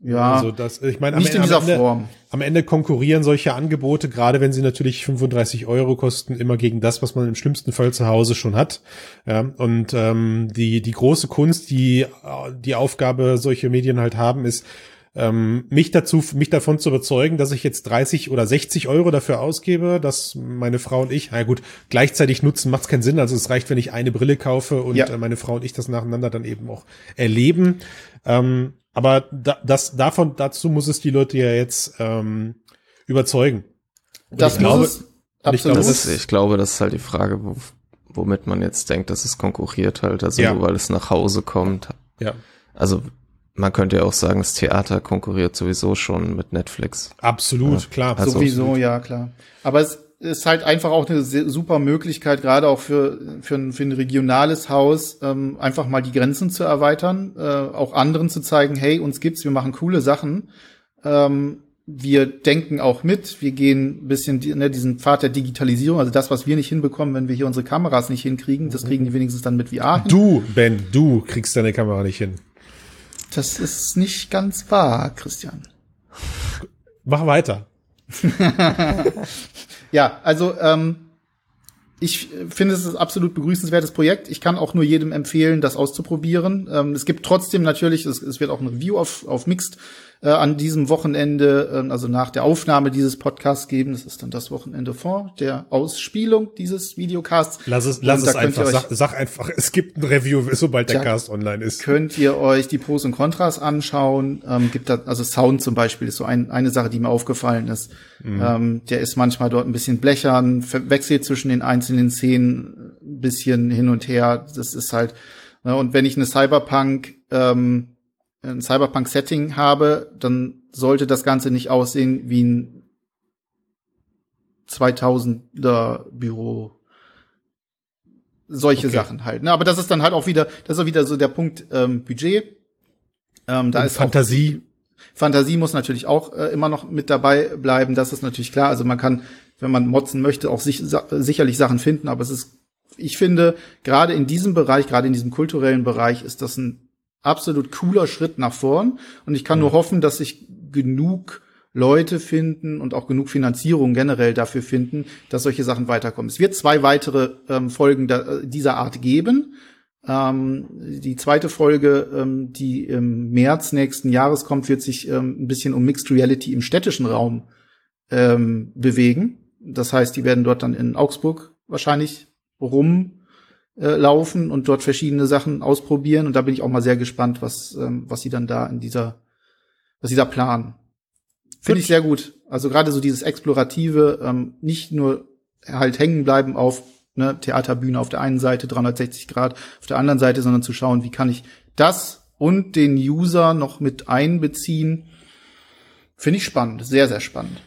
ja, also das, ich meine, nicht am, in dieser am Ende, Form. Am Ende konkurrieren solche Angebote, gerade wenn sie natürlich 35 Euro kosten, immer gegen das, was man im schlimmsten Fall zu Hause schon hat. Ja, und ähm, die die große Kunst, die die Aufgabe solche Medien halt haben, ist ähm, mich dazu, mich davon zu überzeugen, dass ich jetzt 30 oder 60 Euro dafür ausgebe, dass meine Frau und ich, na gut, gleichzeitig nutzen, macht es keinen Sinn. Also es reicht, wenn ich eine Brille kaufe und ja. Äh, meine Frau und ich das nacheinander dann eben auch erleben. Ähm, aber da, das, davon, dazu muss es die Leute ja jetzt ähm, überzeugen. Und das ich glaube, es, ich glaube, das, ich glaube, das ist halt die Frage, wo, womit man jetzt denkt, dass es konkurriert halt, also ja. nur weil es nach Hause kommt. Ja. Also man könnte ja auch sagen, das Theater konkurriert sowieso schon mit Netflix. Absolut, ja, klar. Also sowieso, absolut. ja, klar. Aber es ist halt einfach auch eine super Möglichkeit, gerade auch für, für, ein, für ein regionales Haus, ähm, einfach mal die Grenzen zu erweitern, äh, auch anderen zu zeigen, hey, uns gibt's, wir machen coole Sachen. Ähm, wir denken auch mit, wir gehen ein bisschen ne, diesen Pfad der Digitalisierung, also das, was wir nicht hinbekommen, wenn wir hier unsere Kameras nicht hinkriegen, das kriegen die wenigstens dann mit VR hin. Du, Ben, du kriegst deine Kamera nicht hin. Das ist nicht ganz wahr, Christian. Mach weiter. [laughs] ja, also ähm, ich finde, es ist ein absolut begrüßenswertes Projekt. Ich kann auch nur jedem empfehlen, das auszuprobieren. Ähm, es gibt trotzdem natürlich, es, es, wird auch ein Review auf, auf Mixed äh, an diesem Wochenende, äh, also nach der Aufnahme dieses Podcasts geben. Das ist dann das Wochenende vor der Ausspielung dieses Videocasts. Lass es, lass es einfach. Sag, sag, einfach, es gibt ein Review, sobald der Cast online ist. Könnt ihr euch die Pros und Kontras anschauen. Ähm, gibt da, also Sound zum Beispiel ist so ein, eine Sache, die mir aufgefallen ist. Mhm. Ähm, der ist manchmal dort ein bisschen blechern, wechselt zwischen den einzelnen Szenen ein bisschen hin und her. Das ist halt, ne, und wenn ich eine Cyberpunk ähm, ein Cyberpunk-Setting habe, dann sollte das Ganze nicht aussehen wie ein 2000er Büro. Solche okay. Sachen halt. Ne? Aber das ist dann halt auch wieder, das ist auch wieder so der Punkt ähm, Budget. Ähm, da Und ist Fantasie. Fantasie muss natürlich auch äh, immer noch mit dabei bleiben. Das ist natürlich klar. Also man kann, wenn man motzen möchte, auch sich, sicherlich Sachen finden. Aber es ist, ich finde, gerade in diesem Bereich, gerade in diesem kulturellen Bereich, ist das ein absolut cooler Schritt nach vorn. Und ich kann nur hoffen, dass sich genug Leute finden und auch genug Finanzierung generell dafür finden, dass solche Sachen weiterkommen. Es wird zwei weitere ähm, Folgen da, äh, dieser Art geben. Ähm, die zweite Folge, ähm, die im März nächsten Jahres kommt, wird sich ähm, ein bisschen um Mixed Reality im städtischen Raum ähm, bewegen. Das heißt, die werden dort dann in Augsburg wahrscheinlich rum äh, laufen und dort verschiedene Sachen ausprobieren. Und da bin ich auch mal sehr gespannt, was, ähm, was sie dann da in dieser, was sie da planen. Finde ich sehr gut. Also gerade so dieses Explorative, ähm, nicht nur halt hängen bleiben auf ne, Theaterbühne auf der einen Seite, 360 Grad, auf der anderen Seite, sondern zu schauen, wie kann ich das und den User noch mit einbeziehen. Finde ich spannend, sehr, sehr spannend.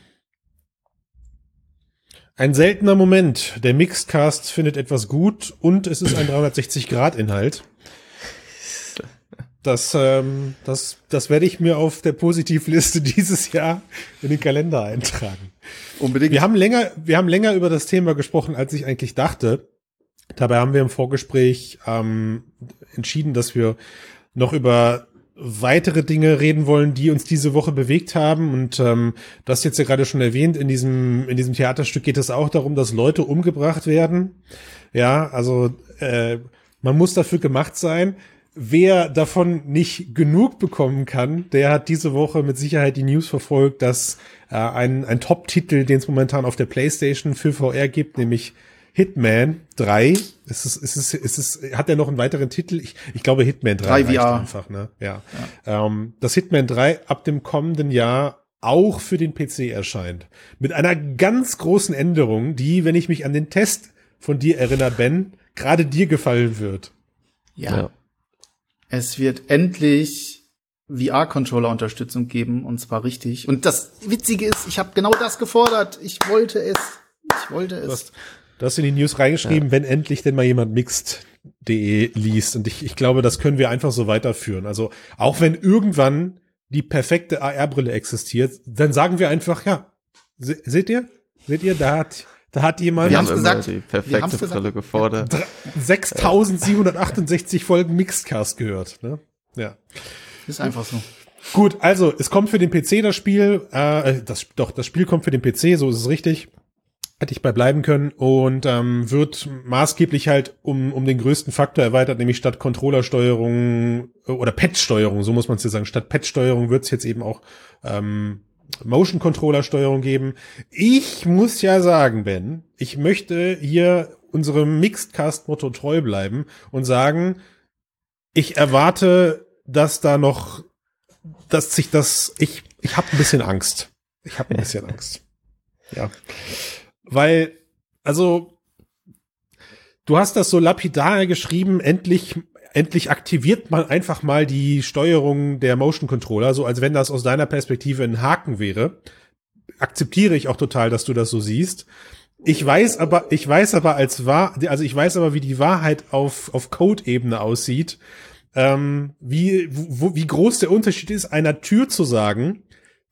Ein seltener Moment. Der Mixedcast findet etwas gut und es ist ein 360-Grad-Inhalt. Das, ähm, das, das werde ich mir auf der Positivliste [laughs] dieses Jahr in den Kalender eintragen. Unbedingt. Wir haben länger, wir haben länger über das Thema gesprochen, als ich eigentlich dachte. Dabei haben wir im Vorgespräch ähm, entschieden, dass wir noch über weitere Dinge reden wollen, die uns diese Woche bewegt haben. Und ähm, das jetzt ja gerade schon erwähnt, in diesem, in diesem Theaterstück geht es auch darum, dass Leute umgebracht werden. Ja, also äh, man muss dafür gemacht sein. Wer davon nicht genug bekommen kann, der hat diese Woche mit Sicherheit die News verfolgt, dass äh, ein, ein Top-Titel, den es momentan auf der PlayStation für VR gibt, nämlich Hitman 3. Ist es, ist es, ist es, hat er noch einen weiteren Titel? Ich, ich glaube Hitman 3, 3 VR. einfach, ne? Ja. ja. Ähm, das Hitman 3 ab dem kommenden Jahr auch für den PC erscheint. Mit einer ganz großen Änderung, die, wenn ich mich an den Test von dir erinnere, Ben, gerade dir gefallen wird. Ja. ja. Es wird endlich VR-Controller-Unterstützung geben und zwar richtig. Und das Witzige ist, ich habe genau das gefordert. Ich wollte es. Ich wollte es. Du hast, Du hast in die News reingeschrieben, ja. wenn endlich denn mal jemand mixed.de liest. Und ich, ich glaube, das können wir einfach so weiterführen. Also auch wenn irgendwann die perfekte AR-Brille existiert, dann sagen wir einfach, ja, se seht ihr? Seht ihr, da hat, da hat jemand. Wir haben gesagt, die perfekte Brille gefordert. 6768 Folgen Mixedcast gehört, ne? Ja. Ist einfach so. Gut, also es kommt für den PC das Spiel, äh, das doch das Spiel kommt für den PC, so ist es richtig hätte ich bei bleiben können und ähm, wird maßgeblich halt um, um den größten Faktor erweitert, nämlich statt Controllersteuerung äh, oder Pad-Steuerung, so muss man es ja sagen, statt Pad-Steuerung wird es jetzt eben auch ähm, Motion-Controller-Steuerung geben. Ich muss ja sagen, Ben, ich möchte hier unserem Mixed-Cast-Motto treu bleiben und sagen, ich erwarte, dass da noch, dass sich das, ich, ich habe ein bisschen Angst. Ich habe ein bisschen Angst. Ja. Weil, also, du hast das so lapidar geschrieben, endlich, endlich aktiviert man einfach mal die Steuerung der Motion Controller, so als wenn das aus deiner Perspektive ein Haken wäre. Akzeptiere ich auch total, dass du das so siehst. Ich weiß aber, ich weiß aber als wahr, also ich weiß aber, wie die Wahrheit auf, auf Code-Ebene aussieht, ähm, wie, wo, wie groß der Unterschied ist, einer Tür zu sagen,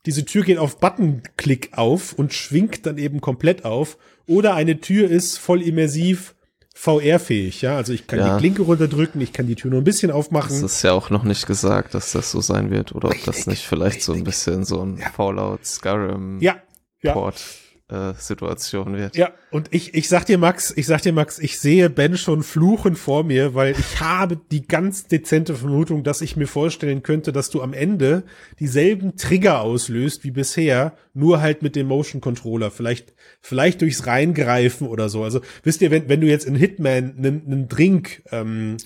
diese Tür geht auf Buttonklick auf und schwingt dann eben komplett auf. Oder eine Tür ist voll immersiv VR-fähig, ja. Also ich kann ja. die Klinke runterdrücken, ich kann die Tür nur ein bisschen aufmachen. Das ist ja auch noch nicht gesagt, dass das so sein wird, oder ob das nicht vielleicht so ein bisschen so ein. Fallout Skyrim ja. Ja. Port Situation wird. Ja, und ich, ich sag dir, Max, ich sag dir, Max, ich sehe Ben schon fluchen vor mir, weil ich habe die ganz dezente Vermutung, dass ich mir vorstellen könnte, dass du am Ende dieselben Trigger auslöst wie bisher, nur halt mit dem Motion Controller. Vielleicht, vielleicht durchs Reingreifen oder so. Also, wisst ihr, wenn, wenn du jetzt in Hitman einen, einen Drink ähm,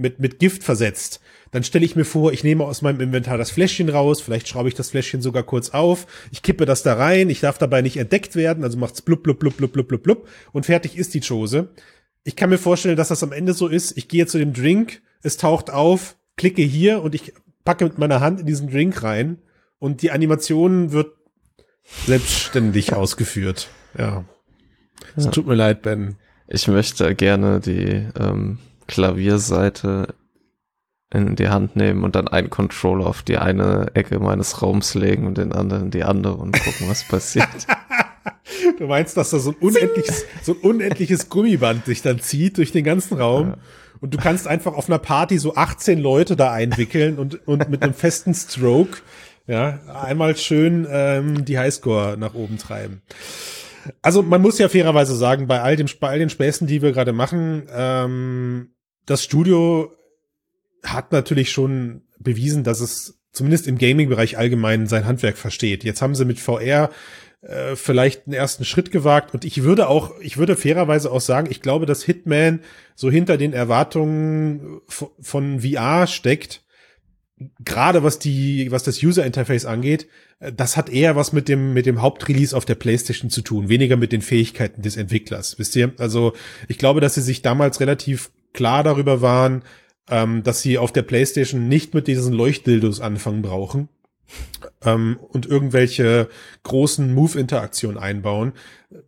mit, mit Gift versetzt, dann stelle ich mir vor, ich nehme aus meinem Inventar das Fläschchen raus, vielleicht schraube ich das Fläschchen sogar kurz auf, ich kippe das da rein, ich darf dabei nicht entdeckt werden, also macht's blub, blub, blub, blub, blub, blub, blub und fertig ist die Chose. Ich kann mir vorstellen, dass das am Ende so ist, ich gehe zu dem Drink, es taucht auf, klicke hier und ich packe mit meiner Hand in diesen Drink rein und die Animation wird selbstständig [laughs] ausgeführt. Ja. Es ja. tut mir leid, Ben. Ich möchte gerne die ähm, Klavierseite in die Hand nehmen und dann einen Controller auf die eine Ecke meines Raums legen und den anderen in die andere und gucken, was passiert. [laughs] Du meinst, dass da so ein unendliches, so ein unendliches Gummiband sich dann zieht durch den ganzen Raum ja. und du kannst einfach auf einer Party so 18 Leute da einwickeln und, und mit einem festen Stroke, ja, einmal schön ähm, die Highscore nach oben treiben. Also man muss ja fairerweise sagen, bei all dem, bei all den Späßen, die wir gerade machen, ähm, das Studio hat natürlich schon bewiesen, dass es zumindest im Gaming-Bereich allgemein sein Handwerk versteht. Jetzt haben sie mit VR äh, vielleicht einen ersten Schritt gewagt und ich würde auch, ich würde fairerweise auch sagen, ich glaube, dass Hitman so hinter den Erwartungen von VR steckt, gerade was die, was das User Interface angeht, äh, das hat eher was mit dem, mit dem Hauptrelease auf der PlayStation zu tun, weniger mit den Fähigkeiten des Entwicklers. Wisst ihr? Also, ich glaube, dass sie sich damals relativ klar darüber waren, ähm, dass sie auf der PlayStation nicht mit diesen Leuchtdildos anfangen brauchen ähm, und irgendwelche großen Move-Interaktionen einbauen.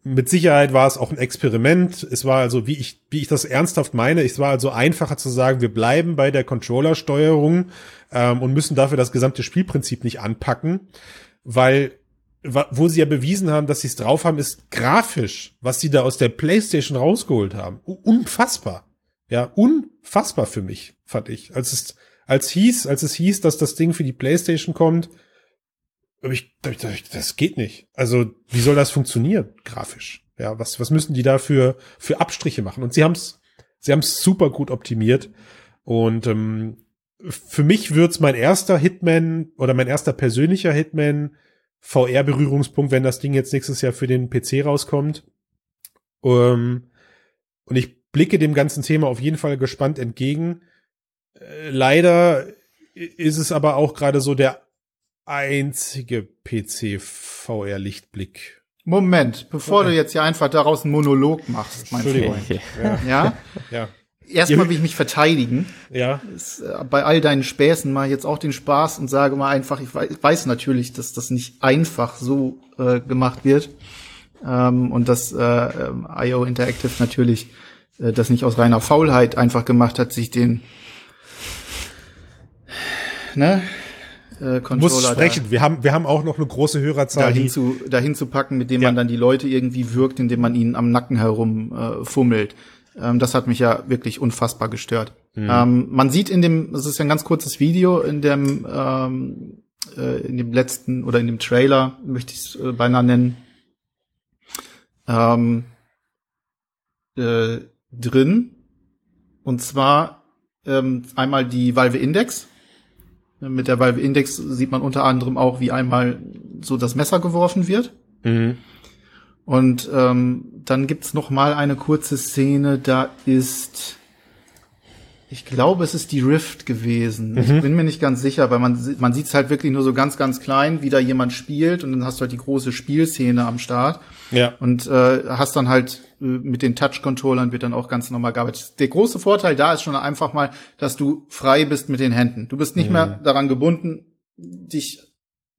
Mit Sicherheit war es auch ein Experiment. Es war also, wie ich, wie ich das ernsthaft meine, es war also einfacher zu sagen, wir bleiben bei der Controller-Steuerung ähm, und müssen dafür das gesamte Spielprinzip nicht anpacken, weil wo sie ja bewiesen haben, dass sie es drauf haben, ist grafisch, was sie da aus der PlayStation rausgeholt haben. Unfassbar. Ja, unfassbar für mich, fand ich. Als es, als hieß, als es hieß, dass das Ding für die PlayStation kommt, ich, das geht nicht. Also, wie soll das funktionieren, grafisch? Ja, was, was müssen die da für, für Abstriche machen? Und sie haben es, sie haben es super gut optimiert. Und ähm, für mich wird's mein erster Hitman oder mein erster persönlicher Hitman VR-Berührungspunkt, wenn das Ding jetzt nächstes Jahr für den PC rauskommt. Ähm, und ich blicke dem ganzen Thema auf jeden Fall gespannt entgegen. Äh, leider ist es aber auch gerade so der einzige PC-VR-Lichtblick. Moment, bevor okay. du jetzt hier einfach daraus einen Monolog machst, mein Freund. Ja? ja? ja. Erstmal will ich mich verteidigen. Ja. Äh, bei all deinen Späßen mache ich jetzt auch den Spaß und sage mal einfach, ich weiß, weiß natürlich, dass das nicht einfach so äh, gemacht wird. Ähm, und dass äh, ähm, IO Interactive natürlich äh, das nicht aus reiner Faulheit einfach gemacht hat, sich den ne, äh, Controller muss sprechen. Da, wir haben wir haben auch noch eine große Hörerzahl dahin zu dahin zu packen, mit dem ja. man dann die Leute irgendwie wirkt, indem man ihnen am Nacken herum äh, fummelt. Ähm, das hat mich ja wirklich unfassbar gestört. Mhm. Ähm, man sieht in dem, das ist ja ein ganz kurzes Video, in dem, ähm, äh, in dem letzten oder in dem Trailer, möchte ich es äh, beinahe nennen, ähm, äh, drin. Und zwar ähm, einmal die Valve Index. Mit der Valve Index sieht man unter anderem auch, wie einmal so das Messer geworfen wird. Mhm. Und ähm, dann gibt's noch mal eine kurze Szene, da ist, ich glaube, es ist die Rift gewesen. Mhm. Ich bin mir nicht ganz sicher, weil man, man sieht es halt wirklich nur so ganz, ganz klein, wie da jemand spielt und dann hast du halt die große Spielszene am Start. Ja. Und äh, hast dann halt äh, mit den Touch-Controllern wird dann auch ganz normal gearbeitet. Der große Vorteil da ist schon einfach mal, dass du frei bist mit den Händen. Du bist nicht mhm. mehr daran gebunden, dich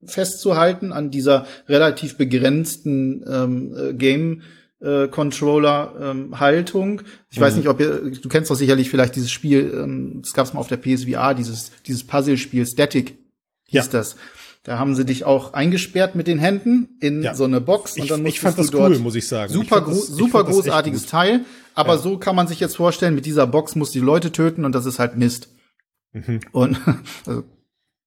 festzuhalten an dieser relativ begrenzten ähm, äh, Game äh, Controller ähm, Haltung. Ich mhm. weiß nicht, ob ihr du kennst doch sicherlich vielleicht dieses Spiel, ähm, das gab es mal auf der PSVR, dieses dieses Puzzle Spiel Static hieß ja. das. Da haben sie dich auch eingesperrt mit den Händen in ja. so eine Box und dann musst ich fand das cool, muss ich sagen. Super, ich das, super großartiges Teil. Aber ja. so kann man sich jetzt vorstellen, mit dieser Box muss die Leute töten und das ist halt Mist. Mhm. Und [laughs] also,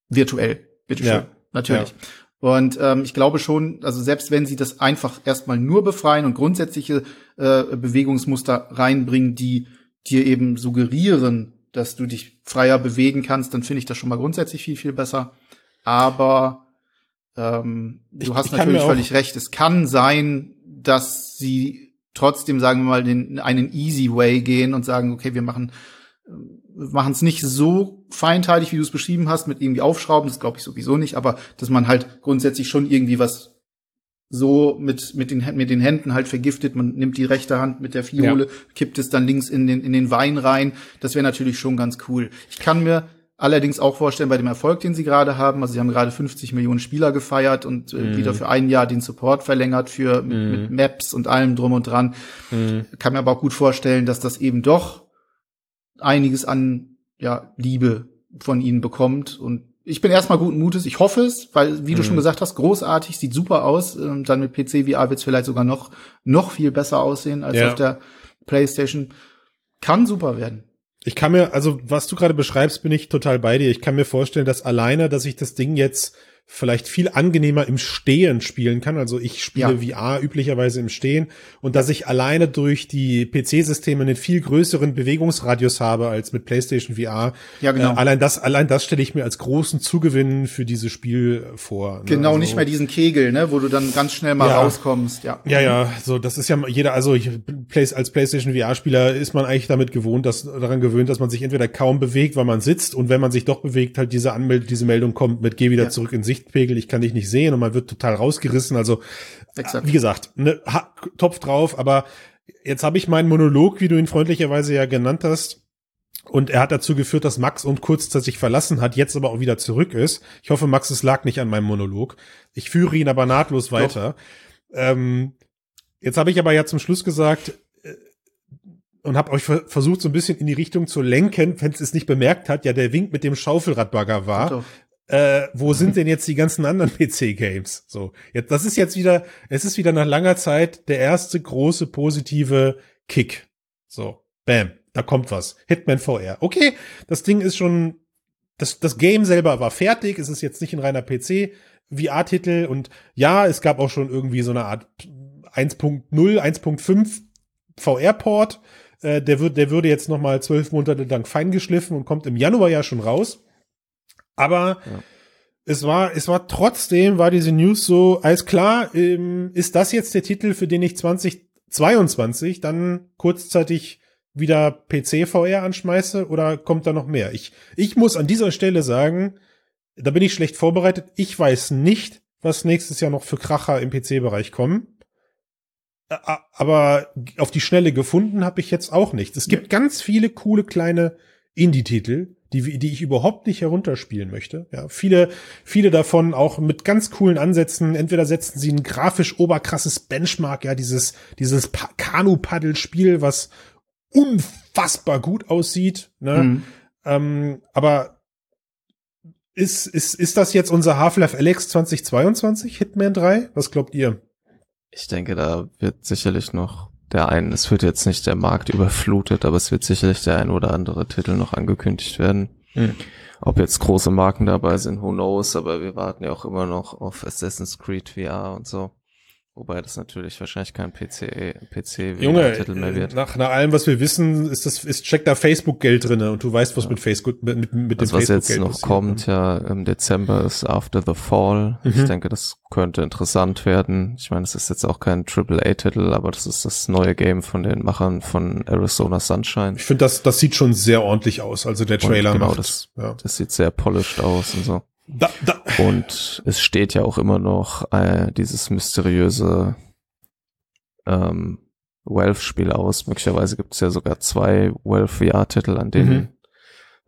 virtuell, bitteschön. Ja natürlich. Und ähm, ich glaube schon, also selbst wenn sie das einfach erstmal nur befreien und grundsätzliche äh, Bewegungsmuster reinbringen, die dir eben suggerieren, dass du dich freier bewegen kannst, dann finde ich das schon mal grundsätzlich viel, viel besser. Aber ähm, du ich, hast ich natürlich völlig recht. Es kann sein, dass sie trotzdem, sagen wir mal, den, einen easy way gehen und sagen, okay, wir machen machen es nicht so feinteilig, wie du es beschrieben hast, mit irgendwie Aufschrauben, das glaube ich sowieso nicht, aber dass man halt grundsätzlich schon irgendwie was so mit, mit, den, mit den Händen halt vergiftet. Man nimmt die rechte Hand mit der Fiole, ja. kippt es dann links in den, in den Wein rein. Das wäre natürlich schon ganz cool. Ich kann mir allerdings auch vorstellen, bei dem Erfolg, den sie gerade haben, also sie haben gerade 50 Millionen Spieler gefeiert und äh, mm. wieder für ein Jahr den Support verlängert für mm. mit, Maps und allem drum und dran. Mm. Kann mir aber auch gut vorstellen, dass das eben doch einiges an ja, Liebe von ihnen bekommt. Und ich bin erstmal guten Mutes. Ich hoffe es, weil, wie mhm. du schon gesagt hast, großartig, sieht super aus. Und dann mit PC VR wird es vielleicht sogar noch, noch viel besser aussehen als ja. auf der PlayStation. Kann super werden. Ich kann mir, also was du gerade beschreibst, bin ich total bei dir. Ich kann mir vorstellen, dass alleine, dass ich das Ding jetzt vielleicht viel angenehmer im Stehen spielen kann. Also ich spiele ja. VR üblicherweise im Stehen und dass ich alleine durch die PC-Systeme einen viel größeren Bewegungsradius habe als mit PlayStation VR. Ja, genau. Äh, allein das, allein das stelle ich mir als großen Zugewinn für dieses Spiel vor. Ne? Genau, also, nicht mehr diesen Kegel, ne, wo du dann ganz schnell mal ja. rauskommst. Ja, ja, ja. So, das ist ja jeder. Also ich, als PlayStation VR-Spieler ist man eigentlich damit gewohnt, dass daran gewöhnt, dass man sich entweder kaum bewegt, weil man sitzt und wenn man sich doch bewegt, halt diese Anmeldung, diese Meldung kommt mit Geh wieder ja. zurück in Sicht Lichtpegel, ich kann dich nicht sehen und man wird total rausgerissen. Also, Exakt. wie gesagt, ne, Topf drauf, aber jetzt habe ich meinen Monolog, wie du ihn freundlicherweise ja genannt hast. Und er hat dazu geführt, dass Max und Kurzzeit sich verlassen hat, jetzt aber auch wieder zurück ist. Ich hoffe, Max, es lag nicht an meinem Monolog. Ich führe ihn aber nahtlos weiter. Ähm, jetzt habe ich aber ja zum Schluss gesagt, äh, und habe euch versucht, so ein bisschen in die Richtung zu lenken, wenn es es nicht bemerkt hat, ja, der Wink mit dem Schaufelradbagger war. Äh, wo sind denn jetzt die ganzen anderen [laughs] PC-Games? So, jetzt, das ist jetzt wieder, es ist wieder nach langer Zeit der erste große positive Kick. So, bam, da kommt was. Hitman VR. Okay, das Ding ist schon, das, das Game selber war fertig, es ist jetzt nicht ein reiner PC. VR-Titel und ja, es gab auch schon irgendwie so eine Art 1.0, 1.5 VR-Port. Äh, der, wird, der würde jetzt noch mal zwölf Monate lang feingeschliffen und kommt im Januar ja schon raus. Aber ja. es war, es war trotzdem, war diese News so, alles klar, ähm, ist das jetzt der Titel, für den ich 2022 dann kurzzeitig wieder PC VR anschmeiße oder kommt da noch mehr? Ich, ich muss an dieser Stelle sagen, da bin ich schlecht vorbereitet. Ich weiß nicht, was nächstes Jahr noch für Kracher im PC-Bereich kommen. Aber auf die Schnelle gefunden habe ich jetzt auch nicht. Es gibt ganz viele coole kleine Indie-Titel, die, die ich überhaupt nicht herunterspielen möchte. Ja, viele, viele davon auch mit ganz coolen Ansätzen. Entweder setzen sie ein grafisch oberkrasses Benchmark, ja, dieses, dieses Kanu-Paddel-Spiel, was unfassbar gut aussieht. Ne? Mhm. Ähm, aber ist, ist, ist das jetzt unser Half-Life Alex 2022, Hitman 3? Was glaubt ihr? Ich denke, da wird sicherlich noch der ein, es wird jetzt nicht der Markt überflutet, aber es wird sicherlich der ein oder andere Titel noch angekündigt werden. Hm. Ob jetzt große Marken dabei sind, who knows, aber wir warten ja auch immer noch auf Assassin's Creed VR und so. Wobei das natürlich wahrscheinlich kein PC, PC Junge, Titel mehr wird. Nach, nach allem, was wir wissen, ist das, ist, steckt da Facebook Geld drinne und du weißt, was ja. mit Facebook, mit, mit, mit das, dem was jetzt noch kommt, ne? ja, im Dezember ist After the Fall. Mhm. Ich denke, das könnte interessant werden. Ich meine, es ist jetzt auch kein AAA-Titel, aber das ist das neue Game von den Machern von Arizona Sunshine. Ich finde, das, das sieht schon sehr ordentlich aus. Also der Trailer und genau, macht, das, ja. das sieht sehr polished aus und so. Da, da. Und es steht ja auch immer noch äh, dieses mysteriöse ähm, Valve-Spiel aus. Möglicherweise gibt es ja sogar zwei Valve VR-Titel, an denen mhm.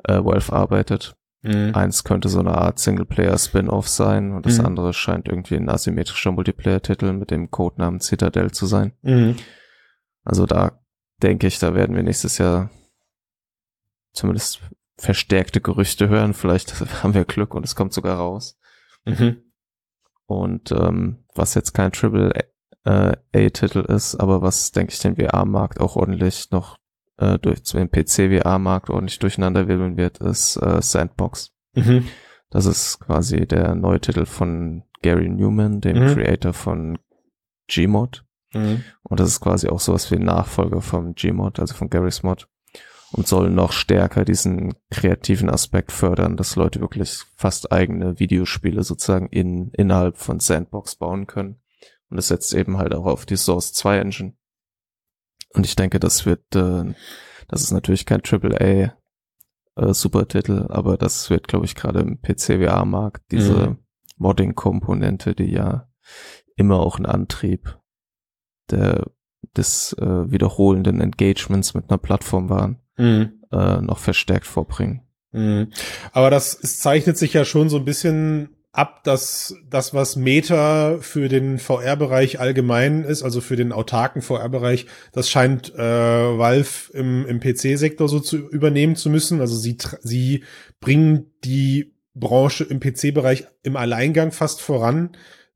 äh, Valve arbeitet. Mhm. Eins könnte so eine Art Singleplayer-Spin-Off sein und das mhm. andere scheint irgendwie ein asymmetrischer Multiplayer-Titel mit dem Codenamen Citadel zu sein. Mhm. Also da denke ich, da werden wir nächstes Jahr zumindest verstärkte Gerüchte hören. Vielleicht [laughs] haben wir Glück und es kommt sogar raus. Mhm. Und ähm, was jetzt kein Triple A-Titel ist, aber was, denke ich, den VR-Markt auch ordentlich noch äh, durch den PC-VR-Markt ordentlich durcheinander wirbeln wird, ist äh, Sandbox. Mhm. Das ist quasi der neue Titel von Gary Newman, dem mhm. Creator von Gmod. Mhm. Und das ist quasi auch sowas wie ein Nachfolger vom Gmod, also von Gary's Mod und soll noch stärker diesen kreativen Aspekt fördern, dass Leute wirklich fast eigene Videospiele sozusagen in, innerhalb von Sandbox bauen können. Und es setzt eben halt auch auf die Source 2 Engine. Und ich denke, das wird, äh, das ist natürlich kein AAA äh, Supertitel, aber das wird, glaube ich, gerade im PC-VR-Markt diese mhm. Modding-Komponente, die ja immer auch ein Antrieb der, des äh, wiederholenden Engagements mit einer Plattform waren, mhm. äh, noch verstärkt vorbringen. Mhm. Aber das es zeichnet sich ja schon so ein bisschen ab, dass das, was Meta für den VR-Bereich allgemein ist, also für den autarken VR-Bereich, das scheint äh, Valve im, im PC-Sektor so zu übernehmen zu müssen. Also sie, sie bringen die Branche im PC-Bereich im Alleingang fast voran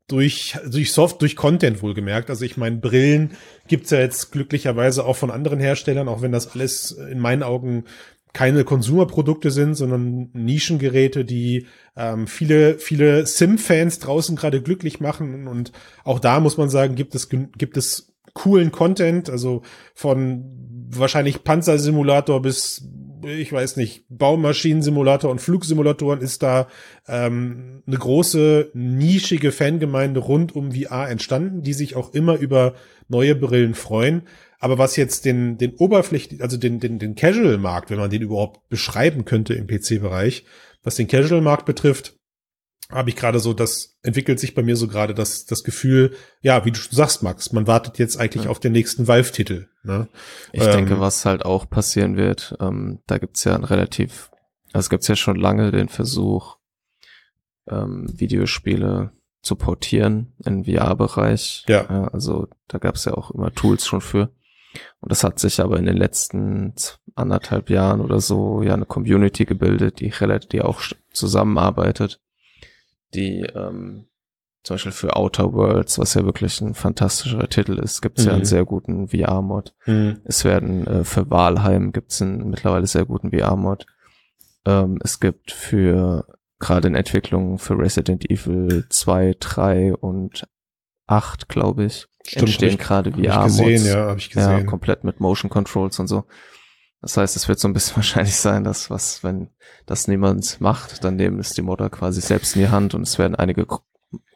durch, durch Soft, durch Content wohlgemerkt. Also ich meine, Brillen gibt's ja jetzt glücklicherweise auch von anderen Herstellern, auch wenn das alles in meinen Augen keine Konsumerprodukte sind, sondern Nischengeräte, die ähm, viele, viele Sim-Fans draußen gerade glücklich machen. Und auch da muss man sagen, gibt es, gibt es coolen Content, also von wahrscheinlich Panzersimulator bis ich weiß nicht, Baumaschinensimulator und Flugsimulatoren ist da ähm, eine große, nischige Fangemeinde rund um VR entstanden, die sich auch immer über neue Brillen freuen. Aber was jetzt den, den Oberflächen, also den, den, den Casual-Markt, wenn man den überhaupt beschreiben könnte im PC-Bereich, was den Casual-Markt betrifft, habe ich gerade so, das entwickelt sich bei mir so gerade das, das Gefühl, ja, wie du schon sagst, Max, man wartet jetzt eigentlich ja. auf den nächsten Valve-Titel. Ne? Ich ähm, denke, was halt auch passieren wird, ähm, da gibt's ja ein relativ, also es gibt's ja schon lange den Versuch, ähm, Videospiele zu portieren im VR-Bereich. Ja. ja. Also da gab's ja auch immer Tools schon für. Und das hat sich aber in den letzten anderthalb Jahren oder so ja eine Community gebildet, die relativ, die auch zusammenarbeitet. Die ähm, zum Beispiel für Outer Worlds, was ja wirklich ein fantastischer Titel ist, gibt es mhm. ja einen mhm. sehr guten VR-Mod. Mhm. Es werden äh, für Walheim gibt es einen mittlerweile sehr guten VR-Mod. Ähm, es gibt für gerade in Entwicklung für Resident Evil 2, 3 und 8, glaube ich, Stimmt, entstehen gerade VR-Mods. Ja, hab ich gesehen. Ja, komplett mit Motion Controls und so. Das heißt, es wird so ein bisschen [laughs] wahrscheinlich sein, dass was, wenn das niemand macht, dann nehmen es die Modder quasi selbst in die Hand und es werden einige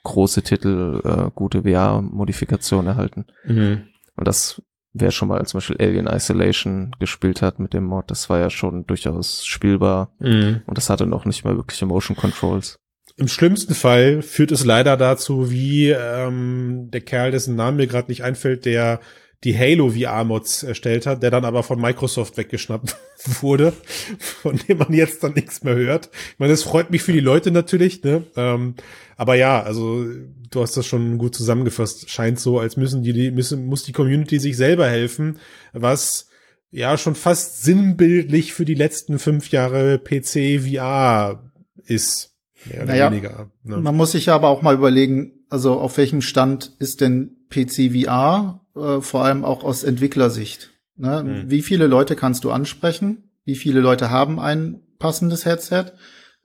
große Titel äh, gute VR-Modifikationen erhalten. Mhm. Und das wer schon mal zum Beispiel Alien Isolation gespielt hat mit dem Mod, das war ja schon durchaus spielbar mhm. und das hatte noch nicht mal wirkliche Motion Controls. Im schlimmsten Fall führt es leider dazu, wie ähm, der Kerl, dessen Name mir gerade nicht einfällt, der die Halo VR-Mods erstellt hat, der dann aber von Microsoft weggeschnappt [laughs] wurde, von dem man jetzt dann nichts mehr hört. Ich meine, das freut mich für die Leute natürlich, ne? Ähm, aber ja, also du hast das schon gut zusammengefasst. Scheint so, als müssen die, müssen, muss die Community sich selber helfen, was ja schon fast sinnbildlich für die letzten fünf Jahre PC VR ist. Mehr oder naja, weniger. Ne? Man muss sich aber auch mal überlegen, also auf welchem Stand ist denn PC VR, äh, vor allem auch aus Entwicklersicht. Ne? Mhm. Wie viele Leute kannst du ansprechen? Wie viele Leute haben ein passendes Headset?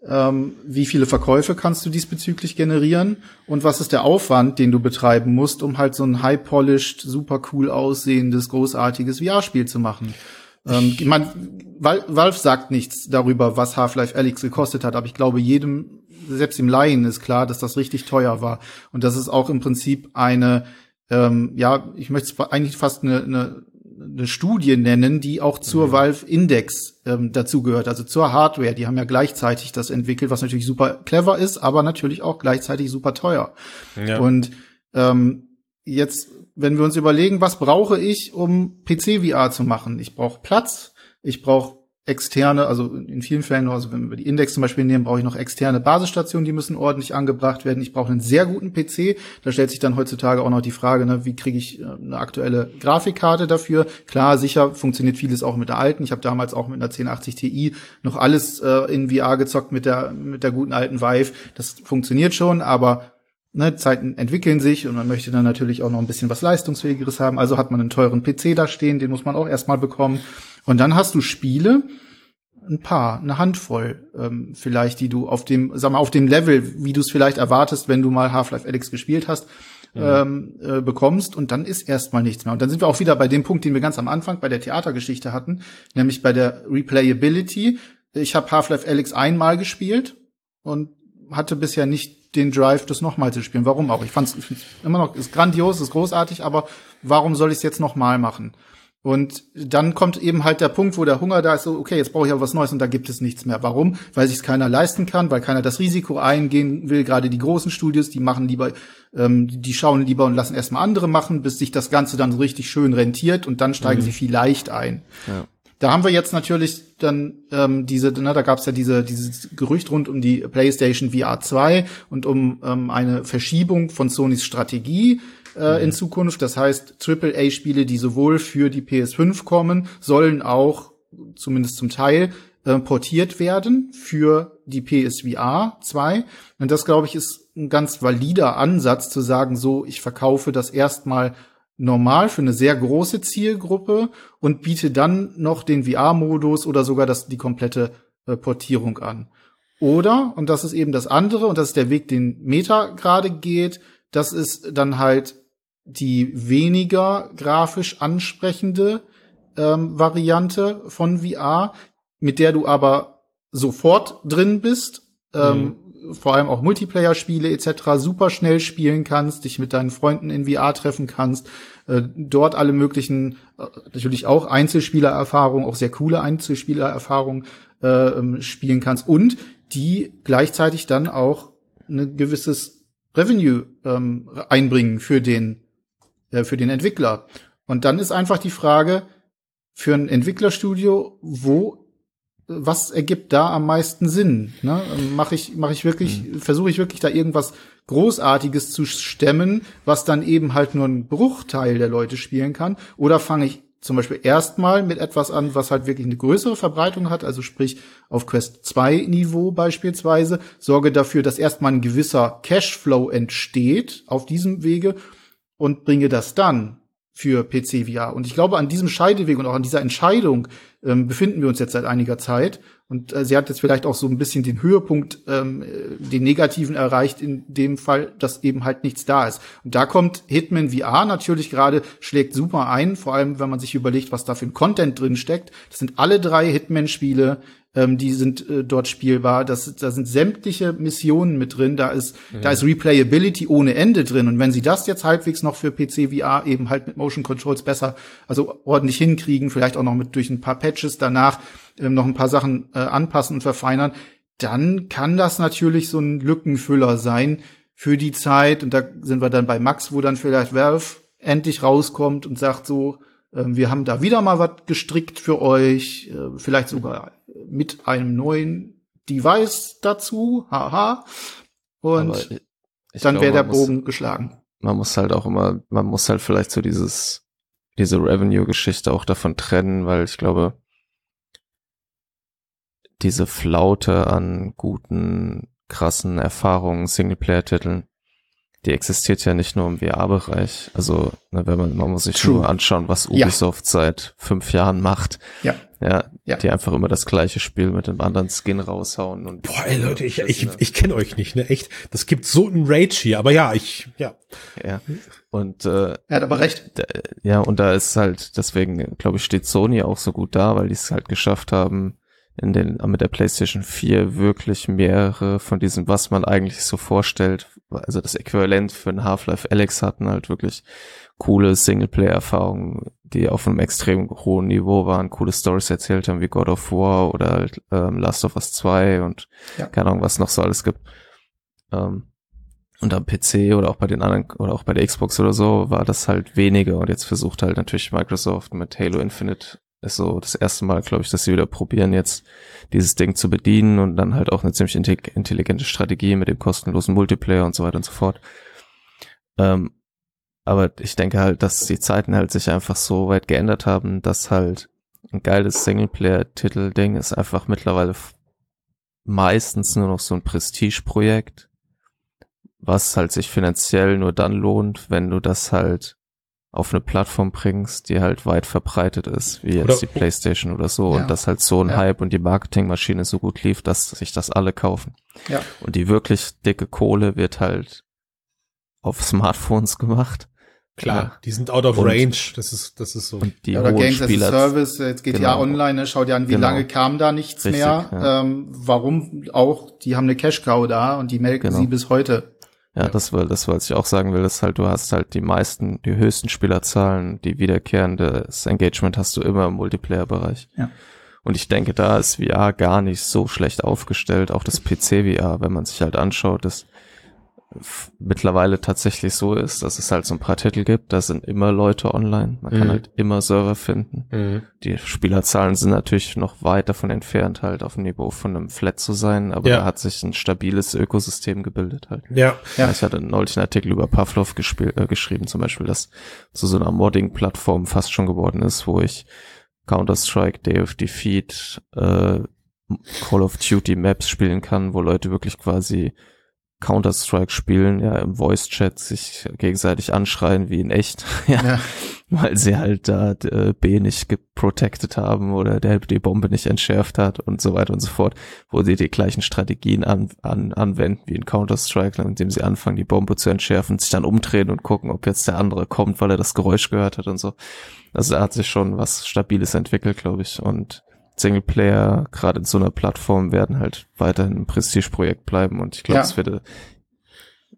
Ähm, wie viele Verkäufe kannst du diesbezüglich generieren? Und was ist der Aufwand, den du betreiben musst, um halt so ein high-polished, super cool aussehendes, großartiges VR-Spiel zu machen? Ähm, ich meine, Valve sagt nichts darüber, was Half-Life Alyx gekostet hat, aber ich glaube, jedem, selbst im Laien ist klar, dass das richtig teuer war. Und das ist auch im Prinzip eine ähm, ja, ich möchte es eigentlich fast eine, eine, eine Studie nennen, die auch zur mhm. Valve Index ähm, dazugehört, also zur Hardware. Die haben ja gleichzeitig das entwickelt, was natürlich super clever ist, aber natürlich auch gleichzeitig super teuer. Ja. Und ähm, jetzt, wenn wir uns überlegen, was brauche ich, um PC-VR zu machen? Ich brauche Platz, ich brauche externe, also in vielen Fällen, also wenn wir die Index zum Beispiel nehmen, brauche ich noch externe Basisstationen, die müssen ordentlich angebracht werden. Ich brauche einen sehr guten PC. Da stellt sich dann heutzutage auch noch die Frage, ne, wie kriege ich äh, eine aktuelle Grafikkarte dafür? Klar, sicher funktioniert vieles auch mit der alten. Ich habe damals auch mit einer 1080 Ti noch alles äh, in VR gezockt mit der mit der guten alten Vive. Das funktioniert schon, aber ne, Zeiten entwickeln sich und man möchte dann natürlich auch noch ein bisschen was leistungsfähigeres haben. Also hat man einen teuren PC da stehen, den muss man auch erstmal bekommen. Und dann hast du Spiele, ein paar, eine Handvoll ähm, vielleicht, die du auf dem, sag mal, auf dem Level, wie du es vielleicht erwartest, wenn du mal Half-Life Alyx gespielt hast, mhm. ähm, äh, bekommst und dann ist erstmal nichts mehr. Und dann sind wir auch wieder bei dem Punkt, den wir ganz am Anfang bei der Theatergeschichte hatten, nämlich bei der Replayability. Ich habe Half-Life Alyx einmal gespielt und hatte bisher nicht den Drive, das nochmal zu spielen. Warum auch? Ich fand es immer noch, ist grandios, ist großartig, aber warum soll ich es jetzt nochmal machen? Und dann kommt eben halt der Punkt, wo der Hunger da ist, so, okay, jetzt brauche ich aber was Neues und da gibt es nichts mehr. Warum? Weil sich keiner leisten kann, weil keiner das Risiko eingehen will. Gerade die großen Studios, die machen lieber, ähm, die schauen lieber und lassen erstmal andere machen, bis sich das Ganze dann so richtig schön rentiert und dann steigen mhm. sie vielleicht ein. Ja. Da haben wir jetzt natürlich dann ähm, diese, ne, da gab es ja diese dieses Gerücht rund um die PlayStation VR 2 und um ähm, eine Verschiebung von Sonys Strategie äh, mhm. in Zukunft. Das heißt, AAA-Spiele, die sowohl für die PS5 kommen, sollen auch, zumindest zum Teil, äh, portiert werden für die PSVR 2. Und das, glaube ich, ist ein ganz valider Ansatz zu sagen, so, ich verkaufe das erstmal normal für eine sehr große Zielgruppe und biete dann noch den VR-Modus oder sogar das, die komplette äh, Portierung an. Oder, und das ist eben das andere, und das ist der Weg, den Meta gerade geht, das ist dann halt die weniger grafisch ansprechende ähm, Variante von VR, mit der du aber sofort drin bist, ähm, mhm. Vor allem auch Multiplayer-Spiele etc. super schnell spielen kannst, dich mit deinen Freunden in VR treffen kannst, äh, dort alle möglichen, äh, natürlich auch Einzelspielererfahrungen, auch sehr coole Einzelspielererfahrungen äh, ähm, spielen kannst und die gleichzeitig dann auch ein gewisses Revenue ähm, einbringen für den äh, für den Entwickler. Und dann ist einfach die Frage für ein Entwicklerstudio, wo was ergibt da am meisten Sinn? Ne? Mache ich, mach ich wirklich, mhm. versuche ich wirklich da irgendwas Großartiges zu stemmen, was dann eben halt nur ein Bruchteil der Leute spielen kann? Oder fange ich zum Beispiel erstmal mit etwas an, was halt wirklich eine größere Verbreitung hat, also sprich auf Quest 2 Niveau beispielsweise, sorge dafür, dass erstmal ein gewisser Cashflow entsteht auf diesem Wege und bringe das dann für PC VR. Und ich glaube, an diesem Scheideweg und auch an dieser Entscheidung ähm, befinden wir uns jetzt seit einiger Zeit. Und äh, sie hat jetzt vielleicht auch so ein bisschen den Höhepunkt, ähm, den negativen erreicht, in dem Fall, dass eben halt nichts da ist. Und da kommt Hitman VR natürlich gerade, schlägt super ein, vor allem wenn man sich überlegt, was da für ein Content drin steckt. Das sind alle drei Hitman-Spiele ähm, die sind äh, dort spielbar. Das, da sind sämtliche Missionen mit drin. Da ist, ja. da ist Replayability ohne Ende drin. Und wenn sie das jetzt halbwegs noch für PC VR eben halt mit Motion Controls besser, also ordentlich hinkriegen, vielleicht auch noch mit durch ein paar Patches danach ähm, noch ein paar Sachen äh, anpassen und verfeinern, dann kann das natürlich so ein Lückenfüller sein für die Zeit. Und da sind wir dann bei Max, wo dann vielleicht Valve endlich rauskommt und sagt so, ähm, wir haben da wieder mal was gestrickt für euch, äh, vielleicht sogar mit einem neuen Device dazu, haha. Und dann wäre der Bogen muss, geschlagen. Man muss halt auch immer, man muss halt vielleicht so dieses, diese Revenue-Geschichte auch davon trennen, weil ich glaube, diese Flaute an guten, krassen Erfahrungen, Singleplayer-Titeln, die existiert ja nicht nur im VR-Bereich. Also, ne, wenn man, man muss sich True. nur anschauen, was Ubisoft ja. seit fünf Jahren macht. Ja. Ja, ja, die einfach immer das gleiche Spiel mit einem anderen Skin raushauen und. Boah, ey Leute, ich, ich, ich kenne euch nicht, ne? Echt. Das gibt so einen Rage hier, aber ja, ich, ja. Ja. Und äh, er hat aber recht. Ja, und da ist halt, deswegen, glaube ich, steht Sony auch so gut da, weil die es halt geschafft haben, in den, mit der PlayStation 4 wirklich mehrere von diesem, was man eigentlich so vorstellt, also das Äquivalent für ein Half-Life Alex hatten halt wirklich coole Singleplayer-Erfahrungen, die auf einem extrem hohen Niveau waren, coole Stories erzählt haben, wie God of War oder halt, ähm, Last of Us 2 und ja. keine Ahnung, was noch so alles gibt. Ähm, und am PC oder auch bei den anderen oder auch bei der Xbox oder so war das halt weniger und jetzt versucht halt natürlich Microsoft mit Halo Infinite ist so das erste Mal, glaube ich, dass sie wieder probieren, jetzt dieses Ding zu bedienen und dann halt auch eine ziemlich intelligente Strategie mit dem kostenlosen Multiplayer und so weiter und so fort. Ähm, aber ich denke halt, dass die Zeiten halt sich einfach so weit geändert haben, dass halt ein geiles Singleplayer-Titel-Ding ist einfach mittlerweile meistens nur noch so ein Prestige-Projekt, was halt sich finanziell nur dann lohnt, wenn du das halt auf eine Plattform bringst, die halt weit verbreitet ist, wie jetzt oder, die PlayStation oder so, ja. und das halt so ein ja. Hype und die Marketingmaschine so gut lief, dass sich das alle kaufen. Ja. Und die wirklich dicke Kohle wird halt auf Smartphones gemacht. Klar, ja. die sind out of und, range. Das ist, das ist so. Und die ja, oder Games as a Service, jetzt geht genau. ja online, ne? schaut ja an, wie genau. lange kam da nichts Richtig, mehr. Ja. Ähm, warum auch? Die haben eine Cash Cow da und die melken genau. sie bis heute. Ja, das war das, was ich auch sagen will, ist halt, du hast halt die meisten, die höchsten Spielerzahlen, die wiederkehrendes Engagement hast du immer im Multiplayer-Bereich. Ja. Und ich denke, da ist VR gar nicht so schlecht aufgestellt, auch das PC-VR, wenn man sich halt anschaut, dass mittlerweile tatsächlich so ist, dass es halt so ein paar Titel gibt, da sind immer Leute online, man mhm. kann halt immer Server finden. Mhm. Die Spielerzahlen sind natürlich noch weit davon entfernt, halt auf dem Niveau von einem Flat zu sein, aber ja. da hat sich ein stabiles Ökosystem gebildet halt. Ja. ja. Ich hatte neulich einen Artikel über Pavlov äh, geschrieben, zum Beispiel, dass zu so einer Modding-Plattform fast schon geworden ist, wo ich Counter-Strike, Day of Defeat, äh, Call of Duty Maps spielen kann, wo Leute wirklich quasi Counter-Strike spielen, ja, im Voice-Chat sich gegenseitig anschreien wie in echt, [laughs] ja, ja. weil sie halt da äh, B nicht geprotected haben oder der die Bombe nicht entschärft hat und so weiter und so fort, wo sie die gleichen Strategien an, an, anwenden wie in Counter-Strike, indem sie anfangen, die Bombe zu entschärfen, sich dann umdrehen und gucken, ob jetzt der andere kommt, weil er das Geräusch gehört hat und so. Also da hat sich schon was Stabiles entwickelt, glaube ich, und Singleplayer, gerade in so einer Plattform, werden halt weiterhin ein Prestigeprojekt bleiben und ich glaube, ja. es wird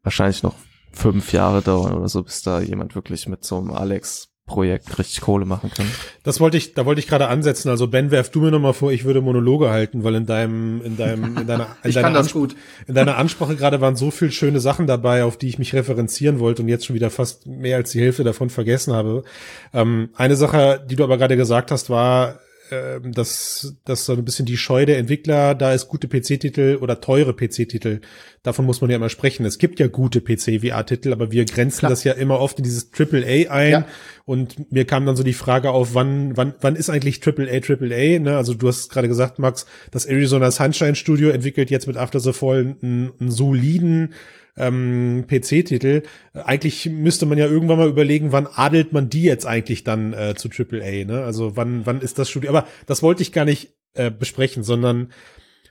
wahrscheinlich noch fünf Jahre dauern oder so, bis da jemand wirklich mit so einem Alex Projekt richtig Kohle machen kann. Das wollte ich, da wollte ich gerade ansetzen. Also Ben, werf du mir nochmal vor, ich würde Monologe halten, weil in deinem, in deinem, in deiner, [laughs] in deiner, Ansp in deiner Ansprache gerade waren so viel schöne Sachen dabei, auf die ich mich referenzieren wollte und jetzt schon wieder fast mehr als die Hälfte davon vergessen habe. Ähm, eine Sache, die du aber gerade gesagt hast, war, äh, dass, dass so ein bisschen die Scheu der Entwickler da ist gute PC-Titel oder teure PC-Titel. Davon muss man ja immer sprechen. Es gibt ja gute PC-VR-Titel, aber wir grenzen Klar. das ja immer oft in dieses AAA ein. Ja. Und mir kam dann so die Frage auf, wann, wann, wann ist eigentlich AAA AAA? Ne? Also du hast gerade gesagt, Max, das Arizona Sunshine Studio entwickelt jetzt mit After the Fall einen, einen soliden ähm, PC-Titel. Eigentlich müsste man ja irgendwann mal überlegen, wann adelt man die jetzt eigentlich dann äh, zu AAA, ne? Also wann, wann ist das Studio? Aber das wollte ich gar nicht äh, besprechen, sondern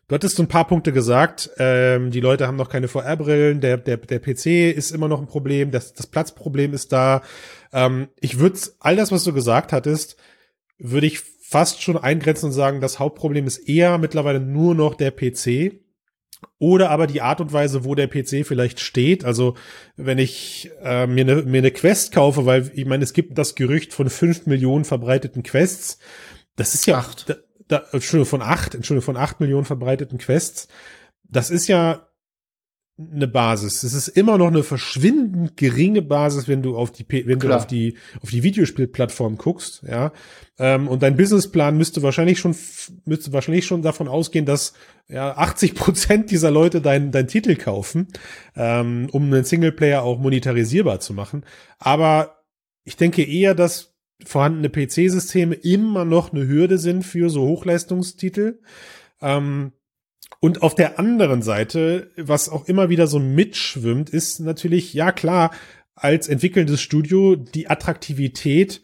Du hattest so ein paar Punkte gesagt. Ähm, die Leute haben noch keine VR-Brillen. Der, der, der PC ist immer noch ein Problem. Das, das Platzproblem ist da. Ähm, ich würde all das, was du gesagt hattest, würde ich fast schon eingrenzen und sagen, das Hauptproblem ist eher mittlerweile nur noch der PC. Oder aber die Art und Weise, wo der PC vielleicht steht. Also wenn ich äh, mir eine mir eine Quest kaufe, weil ich meine, es gibt das Gerücht von fünf Millionen verbreiteten Quests. Das ist ja acht. Da, da, Entschuldigung, von acht, Entschuldigung, von acht Millionen verbreiteten Quests. Das ist ja eine Basis. Es ist immer noch eine verschwindend geringe Basis, wenn du auf die, wenn Klar. du auf die, auf die Videospielplattform guckst, ja. Ähm, und dein Businessplan müsste wahrscheinlich schon, müsste wahrscheinlich schon davon ausgehen, dass ja 80 Prozent dieser Leute deinen dein Titel kaufen, ähm, um einen Singleplayer auch monetarisierbar zu machen. Aber ich denke eher, dass vorhandene PC-Systeme immer noch eine Hürde sind für so Hochleistungstitel. Ähm, und auf der anderen Seite, was auch immer wieder so mitschwimmt, ist natürlich, ja klar, als entwickelndes Studio die Attraktivität,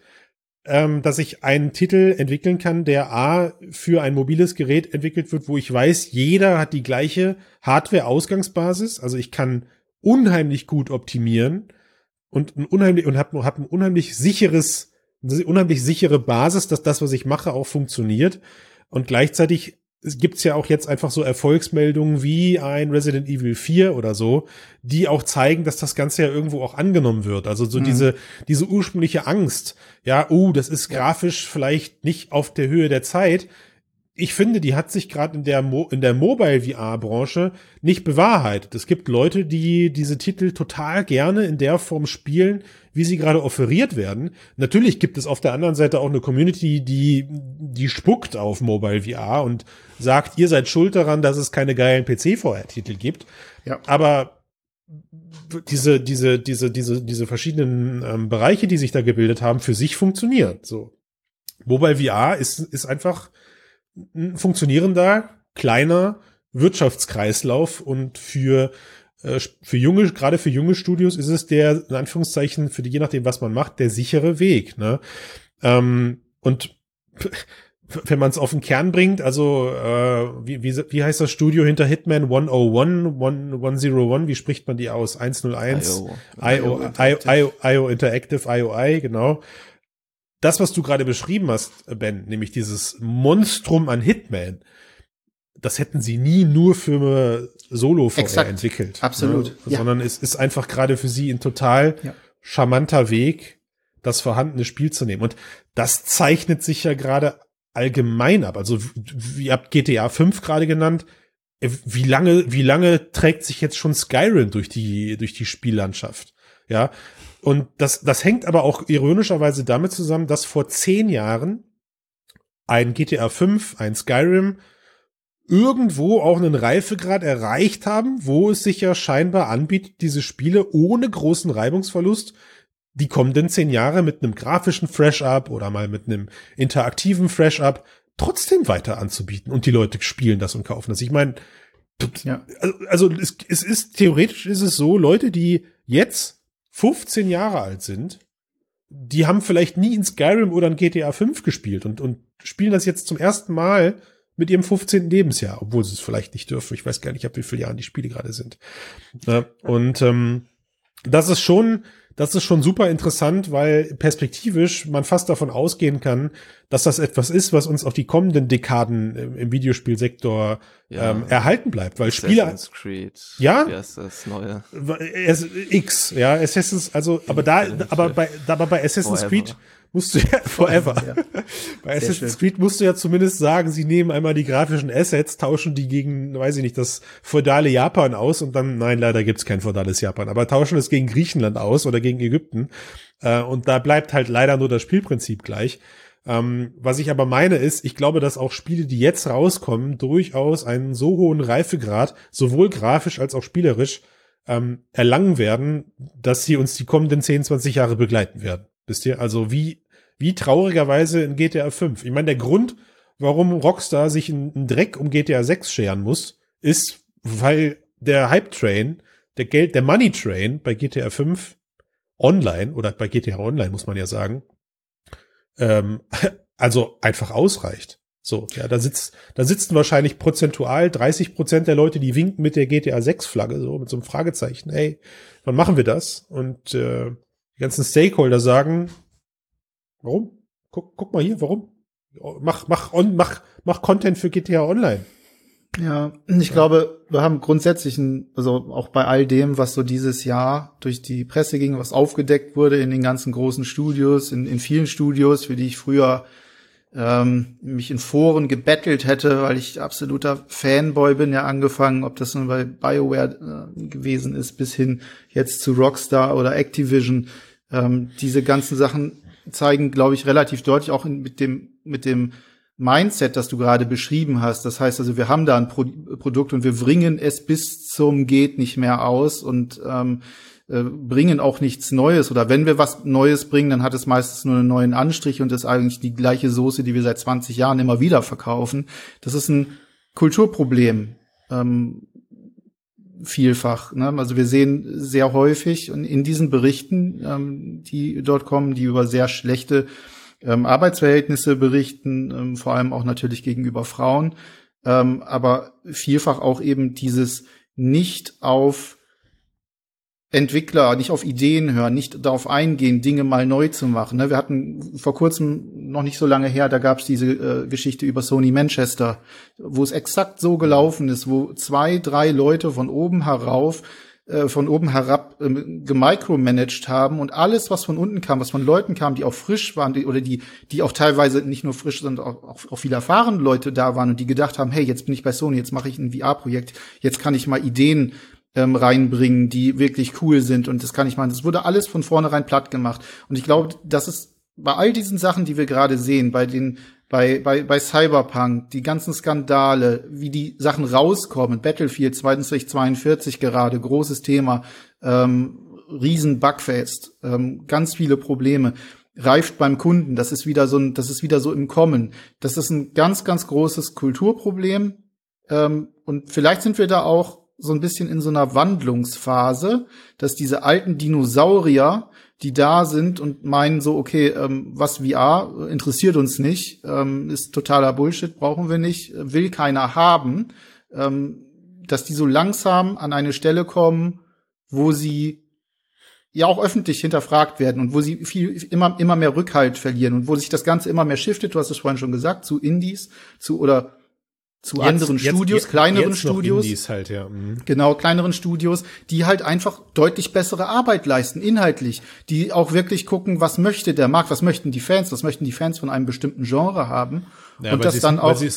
ähm, dass ich einen Titel entwickeln kann, der A für ein mobiles Gerät entwickelt wird, wo ich weiß, jeder hat die gleiche Hardware-Ausgangsbasis. Also ich kann unheimlich gut optimieren und ein unheimlich und habe hab ein unheimlich sicheres, unheimlich sichere Basis, dass das, was ich mache, auch funktioniert. Und gleichzeitig es gibt's ja auch jetzt einfach so Erfolgsmeldungen wie ein Resident Evil 4 oder so, die auch zeigen, dass das Ganze ja irgendwo auch angenommen wird. Also so mhm. diese, diese ursprüngliche Angst, ja, uh, das ist grafisch vielleicht nicht auf der Höhe der Zeit, ich finde, die hat sich gerade in der Mo in der Mobile VR Branche nicht bewahrheitet. Es gibt Leute, die diese Titel total gerne in der Form spielen, wie sie gerade offeriert werden. Natürlich gibt es auf der anderen Seite auch eine Community, die die spuckt auf Mobile VR und sagt, ihr seid schuld daran, dass es keine geilen PC VR Titel gibt. Ja. Aber diese diese diese diese diese verschiedenen ähm, Bereiche, die sich da gebildet haben, für sich funktioniert so. Mobile VR ist ist einfach ein funktionierender, kleiner Wirtschaftskreislauf und für für junge, gerade für junge Studios ist es der, in Anführungszeichen, für die, je nachdem, was man macht, der sichere Weg. Ne? Ähm, und [laughs] wenn man es auf den Kern bringt, also äh, wie, wie, wie heißt das Studio hinter Hitman 101, 101, wie spricht man die aus? 101, IO, IO, IO, IO, IO Interactive, IOI, genau das, was du gerade beschrieben hast, Ben, nämlich dieses Monstrum an Hitman, das hätten sie nie nur für Solo VR entwickelt. Absolut. Ne? Ja. Sondern es ist einfach gerade für sie ein total ja. charmanter Weg, das vorhandene Spiel zu nehmen. Und das zeichnet sich ja gerade allgemein ab. Also, wie habt GTA 5 gerade genannt. Äh, wie lange, wie lange trägt sich jetzt schon Skyrim durch die, durch die Spiellandschaft? Ja, und das, das hängt aber auch ironischerweise damit zusammen, dass vor zehn Jahren ein GTA 5, ein Skyrim irgendwo auch einen Reifegrad erreicht haben, wo es sich ja scheinbar anbietet, diese Spiele ohne großen Reibungsverlust die kommenden zehn Jahre mit einem grafischen Fresh-Up oder mal mit einem interaktiven Fresh-Up trotzdem weiter anzubieten. Und die Leute spielen das und kaufen das. Ich meine, ja. also, also es, es ist theoretisch ist es so, Leute, die jetzt 15 Jahre alt sind, die haben vielleicht nie in Skyrim oder in GTA 5 gespielt und, und spielen das jetzt zum ersten Mal mit ihrem 15. Lebensjahr, obwohl sie es vielleicht nicht dürfen. Ich weiß gar nicht, ab wie viele Jahren die Spiele gerade sind. Und ähm, das ist schon, das ist schon super interessant, weil perspektivisch man fast davon ausgehen kann, dass das etwas ist, was uns auf die kommenden Dekaden im, im Videospielsektor ja. ähm, erhalten bleibt, weil Assassin's Spiele Creed, ja, wie heißt das neue X, ja, Assassin's, also aber da, aber bei, aber bei Assassin's Forever. Creed musst du ja [laughs] forever. Ja. Bei Assassin's Creed musst du ja zumindest sagen, sie nehmen einmal die grafischen Assets, tauschen die gegen, weiß ich nicht, das feudale Japan aus und dann, nein, leider gibt's kein feudales Japan, aber tauschen es gegen Griechenland aus oder gegen Ägypten. Äh, und da bleibt halt leider nur das Spielprinzip gleich. Ähm, was ich aber meine ist, ich glaube, dass auch Spiele, die jetzt rauskommen, durchaus einen so hohen Reifegrad, sowohl grafisch als auch spielerisch, ähm, erlangen werden, dass sie uns die kommenden 10, 20 Jahre begleiten werden. Wisst ihr? Also wie, wie traurigerweise in GTA 5. Ich meine, der Grund, warum Rockstar sich einen Dreck um GTA 6 scheren muss, ist, weil der Hype Train, der Geld, der Money Train bei GTA 5 online oder bei GTA Online muss man ja sagen, ähm, [laughs] also einfach ausreicht. So, ja, da sitzt, da sitzen wahrscheinlich prozentual 30 Prozent der Leute, die winken mit der GTA 6 Flagge, so mit so einem Fragezeichen. Hey, wann machen wir das? Und äh, die ganzen Stakeholder sagen, warum? Guck, guck mal hier, warum? Mach, mach, on, mach, mach Content für GTA Online. Ja, ich glaube, wir haben grundsätzlich, ein, also auch bei all dem, was so dieses Jahr durch die Presse ging, was aufgedeckt wurde in den ganzen großen Studios, in, in vielen Studios, für die ich früher ähm, mich in Foren gebettelt hätte, weil ich absoluter Fanboy bin, ja angefangen, ob das nun bei BioWare äh, gewesen ist, bis hin jetzt zu Rockstar oder Activision. Ähm, diese ganzen Sachen zeigen, glaube ich, relativ deutlich auch in, mit dem mit dem Mindset, das du gerade beschrieben hast. Das heißt also, wir haben da ein Pro Produkt und wir bringen es bis zum geht nicht mehr aus und ähm, äh, bringen auch nichts Neues oder wenn wir was Neues bringen, dann hat es meistens nur einen neuen Anstrich und ist eigentlich die gleiche Soße, die wir seit 20 Jahren immer wieder verkaufen. Das ist ein Kulturproblem. Ähm, vielfach. Ne? Also wir sehen sehr häufig in diesen Berichten, ähm, die dort kommen, die über sehr schlechte ähm, Arbeitsverhältnisse berichten, ähm, vor allem auch natürlich gegenüber Frauen, ähm, aber vielfach auch eben dieses nicht auf Entwickler nicht auf Ideen hören, nicht darauf eingehen, Dinge mal neu zu machen. Ne? Wir hatten vor kurzem, noch nicht so lange her, da gab es diese äh, Geschichte über Sony Manchester, wo es exakt so gelaufen ist, wo zwei, drei Leute von oben herauf äh, von oben herab ähm, gemicromanaged haben und alles, was von unten kam, was von Leuten kam, die auch frisch waren die, oder die, die auch teilweise nicht nur frisch, sondern auch, auch, auch viel erfahrene Leute da waren und die gedacht haben, hey, jetzt bin ich bei Sony, jetzt mache ich ein VR-Projekt, jetzt kann ich mal Ideen ähm, reinbringen, die wirklich cool sind und das kann ich machen. Das wurde alles von vornherein platt gemacht. Und ich glaube, das ist bei all diesen Sachen, die wir gerade sehen, bei den bei, bei, bei Cyberpunk, die ganzen Skandale, wie die Sachen rauskommen, Battlefield 2042 gerade, großes Thema, ähm, riesen Bugfest, ähm, ganz viele Probleme, reift beim Kunden, das ist wieder so ein, das ist wieder so im Kommen. Das ist ein ganz, ganz großes Kulturproblem. Ähm, und vielleicht sind wir da auch so ein bisschen in so einer Wandlungsphase, dass diese alten Dinosaurier, die da sind und meinen so, okay, ähm, was VR interessiert uns nicht, ähm, ist totaler Bullshit, brauchen wir nicht, will keiner haben, ähm, dass die so langsam an eine Stelle kommen, wo sie ja auch öffentlich hinterfragt werden und wo sie viel immer immer mehr Rückhalt verlieren und wo sich das Ganze immer mehr shiftet. Du hast es vorhin schon gesagt zu Indies, zu oder zu jetzt, anderen jetzt, Studios, jetzt, kleineren Studios. Halt, ja. Mhm. Genau, kleineren Studios, die halt einfach deutlich bessere Arbeit leisten, inhaltlich, die auch wirklich gucken, was möchte der Markt, was möchten die Fans, was möchten die Fans von einem bestimmten Genre haben. Ja, und das dann auch. Weil sie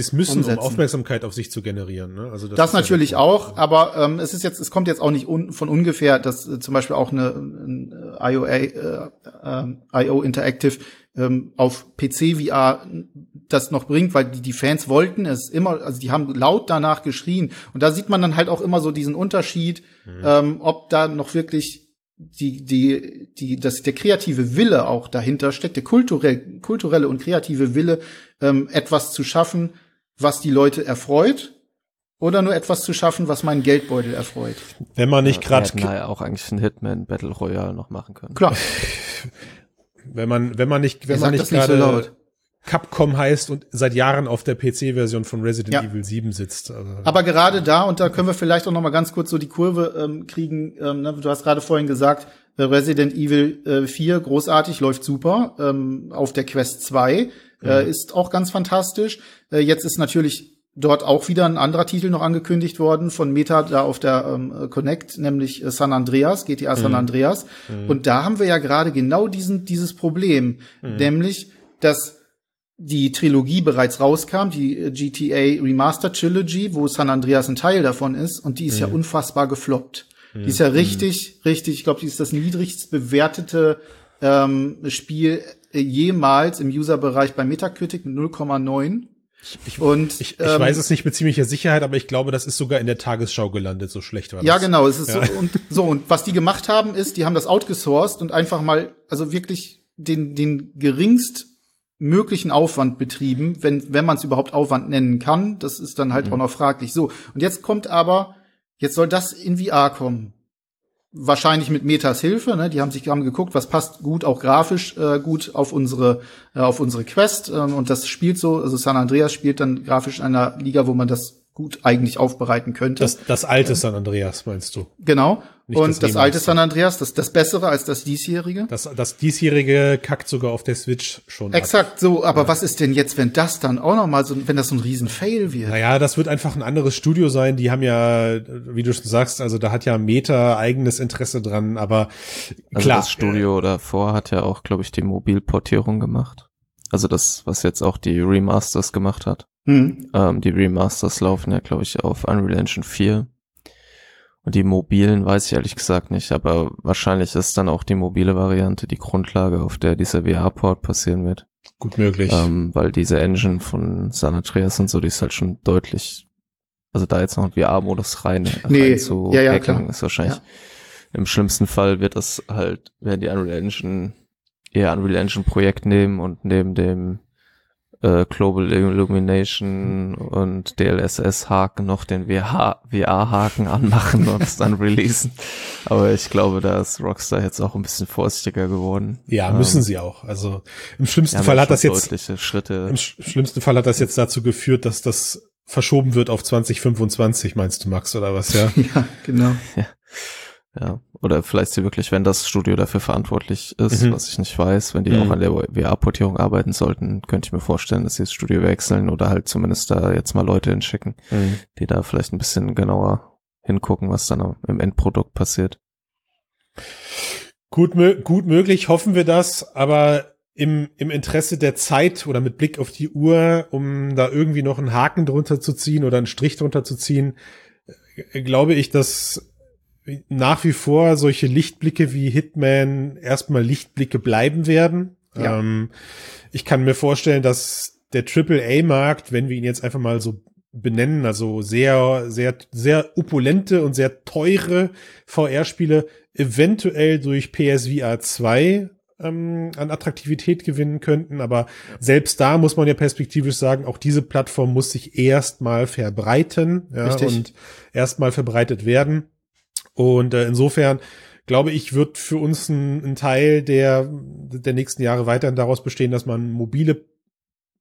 es müssen, umsetzen. um Aufmerksamkeit auf sich zu generieren. Ne? Also das, das natürlich ja auch, aber ähm, es ist jetzt, es kommt jetzt auch nicht un, von ungefähr, dass äh, zum Beispiel auch eine, eine IOA, äh, äh, IO Interactive ähm, auf PC VR das noch bringt, weil die, die Fans wollten es immer, also die haben laut danach geschrien. Und da sieht man dann halt auch immer so diesen Unterschied, mhm. ähm, ob da noch wirklich die, die, die, dass der kreative Wille auch dahinter steckt, der kulturelle, kulturelle und kreative Wille, ähm, etwas zu schaffen, was die Leute erfreut, oder nur etwas zu schaffen, was meinen Geldbeutel erfreut. Wenn man nicht ja, gerade ja auch eigentlich einen Hitman Battle Royale noch machen können. Klar. [laughs] wenn man wenn man nicht wenn man nicht gerade so Capcom heißt und seit Jahren auf der PC-Version von Resident ja. Evil 7 sitzt. Also. Aber gerade da, und da können wir vielleicht auch noch mal ganz kurz so die Kurve ähm, kriegen, ähm, ne? du hast gerade vorhin gesagt, äh, Resident Evil äh, 4, großartig, läuft super, ähm, auf der Quest 2, äh, mhm. ist auch ganz fantastisch. Äh, jetzt ist natürlich dort auch wieder ein anderer Titel noch angekündigt worden von Meta da auf der ähm, Connect, nämlich äh, San Andreas, GTA San mhm. Andreas. Mhm. Und da haben wir ja gerade genau diesen, dieses Problem, mhm. nämlich, dass die Trilogie bereits rauskam, die äh, GTA Remastered Trilogy, wo San Andreas ein Teil davon ist, und die ist mhm. ja unfassbar gefloppt. Mhm. Die ist ja mhm. richtig, richtig, ich glaube, die ist das niedrigst bewertete ähm, Spiel äh, jemals im Userbereich bei Metacritic mit 0,9. Ich, und ich, ich ähm, weiß es nicht mit ziemlicher Sicherheit, aber ich glaube, das ist sogar in der Tagesschau gelandet, so schlecht war das. Ja, genau. Es ist ja. so, und so und was die gemacht haben, ist, die haben das outgesourced und einfach mal, also wirklich den den geringst möglichen Aufwand betrieben, wenn wenn man es überhaupt Aufwand nennen kann. Das ist dann halt mhm. auch noch fraglich. So und jetzt kommt aber, jetzt soll das in VR kommen wahrscheinlich mit Metas Hilfe. Ne? Die haben sich haben geguckt, was passt gut, auch grafisch äh, gut auf unsere äh, auf unsere Quest. Ähm, und das spielt so. Also San Andreas spielt dann grafisch in einer Liga, wo man das gut eigentlich aufbereiten könnte. Das, das alte San Andreas meinst du? Genau. Nicht und das, das alte San Andreas, das, das bessere als das diesjährige? Das, das diesjährige kackt sogar auf der Switch schon. Exakt, ab. so, aber ja. was ist denn jetzt, wenn das dann auch noch mal so, wenn das so ein Riesen-Fail wird? Naja, das wird einfach ein anderes Studio sein. Die haben ja, wie du schon sagst, also da hat ja Meta eigenes Interesse dran, aber also klar. Das Studio davor hat ja auch, glaube ich, die Mobilportierung gemacht. Also das, was jetzt auch die Remasters gemacht hat. Hm. Ähm, die Remasters laufen ja, glaube ich, auf Unreal Engine 4. Und die mobilen weiß ich ehrlich gesagt nicht, aber wahrscheinlich ist dann auch die mobile Variante die Grundlage, auf der dieser VR-Port passieren wird. Gut möglich. Ähm, weil diese Engine von San Andreas und so, die ist halt schon deutlich, also da jetzt noch ein VR-Modus rein, nee, rein zu ja, ja, hacken, ist wahrscheinlich, ja. im schlimmsten Fall wird das halt, werden die Unreal Engine, eher Unreal Engine Projekt nehmen und neben dem äh, Global Illumination und DLSS-Haken noch den VR-Haken anmachen und es dann releasen. Aber ich glaube, da ist Rockstar jetzt auch ein bisschen vorsichtiger geworden. Ja, müssen ähm, sie auch. Also im schlimmsten Fall hat das jetzt Schritte. Im sch schlimmsten Fall hat das jetzt dazu geführt, dass das verschoben wird auf 2025, meinst du, Max, oder was, ja? [laughs] ja, genau. Ja. Ja, oder vielleicht sie wirklich, wenn das Studio dafür verantwortlich ist, mhm. was ich nicht weiß, wenn die mhm. auch an der VR-Portierung arbeiten sollten, könnte ich mir vorstellen, dass sie das Studio wechseln oder halt zumindest da jetzt mal Leute hinschicken, mhm. die da vielleicht ein bisschen genauer hingucken, was dann im Endprodukt passiert. Gut, gut möglich, hoffen wir das, aber im, im Interesse der Zeit oder mit Blick auf die Uhr, um da irgendwie noch einen Haken drunter zu ziehen oder einen Strich drunter zu ziehen, äh, glaube ich, dass nach wie vor solche Lichtblicke wie Hitman erstmal Lichtblicke bleiben werden. Ja. Ähm, ich kann mir vorstellen, dass der AAA-Markt, wenn wir ihn jetzt einfach mal so benennen, also sehr, sehr, sehr opulente und sehr teure VR-Spiele eventuell durch PSVR 2 ähm, an Attraktivität gewinnen könnten. Aber selbst da muss man ja perspektivisch sagen, auch diese Plattform muss sich erstmal verbreiten ja, Richtig. und erstmal verbreitet werden. Und äh, insofern glaube ich, wird für uns ein, ein Teil der, der nächsten Jahre weiterhin daraus bestehen, dass man mobile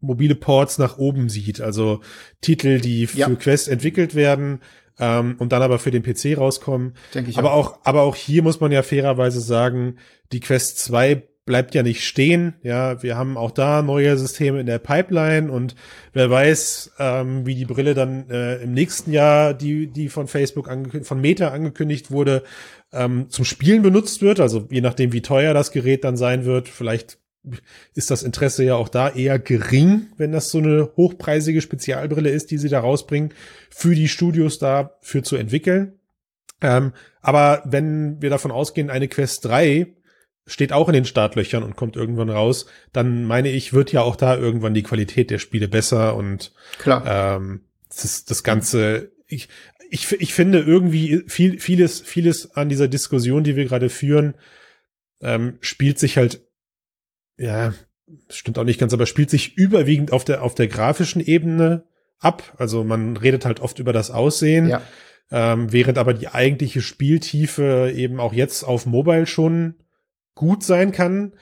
mobile Ports nach oben sieht, also Titel, die für ja. Quest entwickelt werden ähm, und dann aber für den PC rauskommen. Denke ich aber auch. auch. aber auch hier muss man ja fairerweise sagen, die Quest 2 bleibt ja nicht stehen. Ja, wir haben auch da neue Systeme in der Pipeline und wer weiß, ähm, wie die Brille dann äh, im nächsten Jahr, die, die von Facebook, von Meta angekündigt wurde, ähm, zum Spielen benutzt wird. Also je nachdem, wie teuer das Gerät dann sein wird, vielleicht ist das Interesse ja auch da eher gering, wenn das so eine hochpreisige Spezialbrille ist, die sie da rausbringen, für die Studios da für zu entwickeln. Ähm, aber wenn wir davon ausgehen, eine Quest 3 steht auch in den Startlöchern und kommt irgendwann raus, dann meine ich, wird ja auch da irgendwann die Qualität der Spiele besser und Klar. Ähm, das, ist das Ganze, ich, ich, ich finde irgendwie viel, vieles, vieles an dieser Diskussion, die wir gerade führen, ähm, spielt sich halt, ja, stimmt auch nicht ganz, aber spielt sich überwiegend auf der, auf der grafischen Ebene ab. Also man redet halt oft über das Aussehen. Ja. Ähm, während aber die eigentliche Spieltiefe eben auch jetzt auf Mobile schon gut sein kann.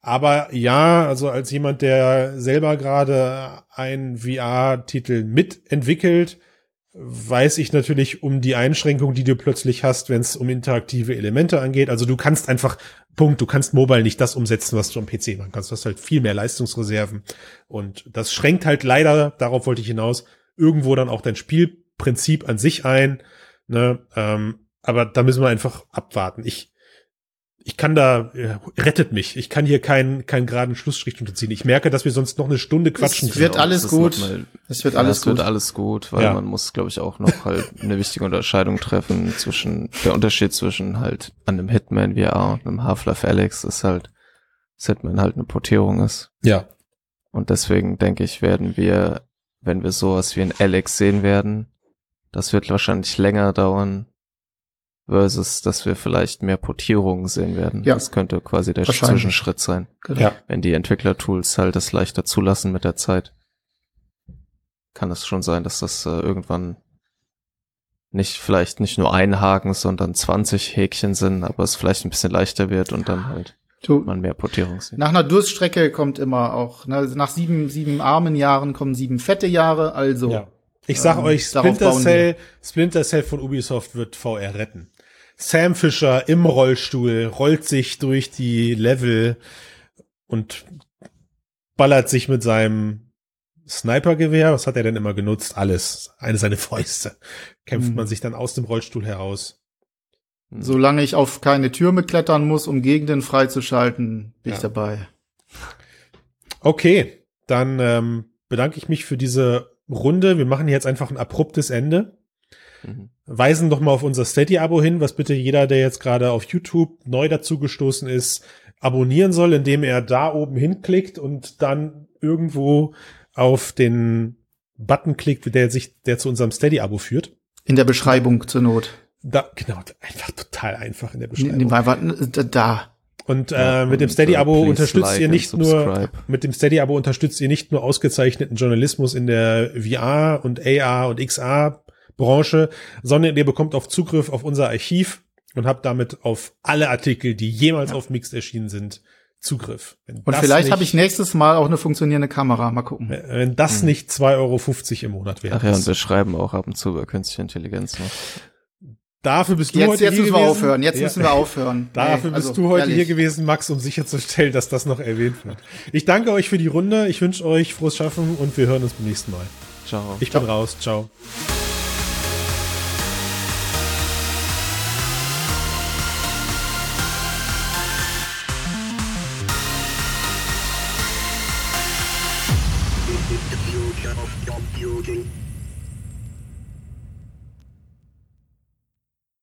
Aber ja, also als jemand, der selber gerade einen VR-Titel mitentwickelt, weiß ich natürlich um die Einschränkung, die du plötzlich hast, wenn es um interaktive Elemente angeht. Also du kannst einfach, Punkt, du kannst mobile nicht das umsetzen, was du am PC machen kannst. Du hast halt viel mehr Leistungsreserven. Und das schränkt halt leider, darauf wollte ich hinaus, irgendwo dann auch dein Spielprinzip an sich ein. Ne? Ähm, aber da müssen wir einfach abwarten. Ich, ich kann da, äh, rettet mich. Ich kann hier keinen, keinen geraden Schlussstrich unterziehen. Ich merke, dass wir sonst noch eine Stunde quatschen. Es wird können. alles gut. Mal, es wird alles ja, es gut. wird alles gut, weil ja. man muss, glaube ich, auch noch halt eine wichtige Unterscheidung treffen zwischen, der Unterschied zwischen halt einem Hitman VR und einem Half-Life Alex ist halt, Setman halt eine Portierung ist. Ja. Und deswegen denke ich, werden wir, wenn wir sowas wie ein Alex sehen werden, das wird wahrscheinlich länger dauern, versus, dass wir vielleicht mehr Portierungen sehen werden. Ja. Das könnte quasi der. Zwischenschritt sein. Genau. Ja. Wenn die Entwicklertools halt das leichter zulassen mit der Zeit, kann es schon sein, dass das äh, irgendwann nicht, vielleicht nicht nur ein Haken, sondern 20 Häkchen sind, aber es vielleicht ein bisschen leichter wird und dann halt Du, man mehr Portierungen sieht. nach einer Durststrecke kommt immer auch, ne, nach sieben, sieben armen Jahren kommen sieben fette Jahre, also. Ja. Ich sag Ähm, euch, Splinter Cell, Splinter Cell von Ubisoft wird VR retten. Sam Fisher im Rollstuhl rollt sich durch die Level und ballert sich mit seinem Snipergewehr, was hat er denn immer genutzt? Alles. Eine seine [laughs] Fäuste. Kämpft Mhm. man sich dann aus dem Rollstuhl heraus. Solange ich auf keine Tür mitklettern muss, um Gegenden freizuschalten, bin ich Ja. dabei. Okay, dann ähm, bedanke ich mich für diese Runde. Wir machen jetzt einfach ein abruptes Ende. Mhm. weisen doch mal auf unser Steady-Abo hin, was bitte jeder, der jetzt gerade auf YouTube neu dazugestoßen ist, abonnieren soll, indem er da oben hinklickt und dann irgendwo auf den Button klickt, der sich, der zu unserem Steady-Abo führt. In der Beschreibung zur Not. Da, genau, einfach total einfach in der Beschreibung. einfach, da- da. Und Ja, äh, mit dem Steady-Abo äh, unterstützt like ihr nicht nur, mit dem Steady-Abo unterstützt ihr nicht nur ausgezeichneten Journalismus in der VR und AR und XR Branche, sondern ihr bekommt auch Zugriff auf unser Archiv und habt damit auf alle Artikel, die jemals auf Mixed erschienen sind, Zugriff. Wenn Und vielleicht habe ich nächstes Mal auch eine funktionierende Kamera. Mal gucken. wenn das nicht 2,50 Euro im Monat wäre. Ach ja, und wir schreiben auch ab und zu über künstliche Intelligenz noch. Dafür bist du Jetzt, heute jetzt hier müssen wir gewesen. aufhören. Jetzt Ja. müssen wir aufhören. [laughs] Dafür Nee, bist also, du heute ehrlich. hier gewesen, Max, um sicherzustellen, dass das noch erwähnt wird. Ich danke euch für die Runde. Ich wünsche euch frohes Schaffen und wir hören uns beim nächsten Mal. Ciao. Ich bin raus. Ciao.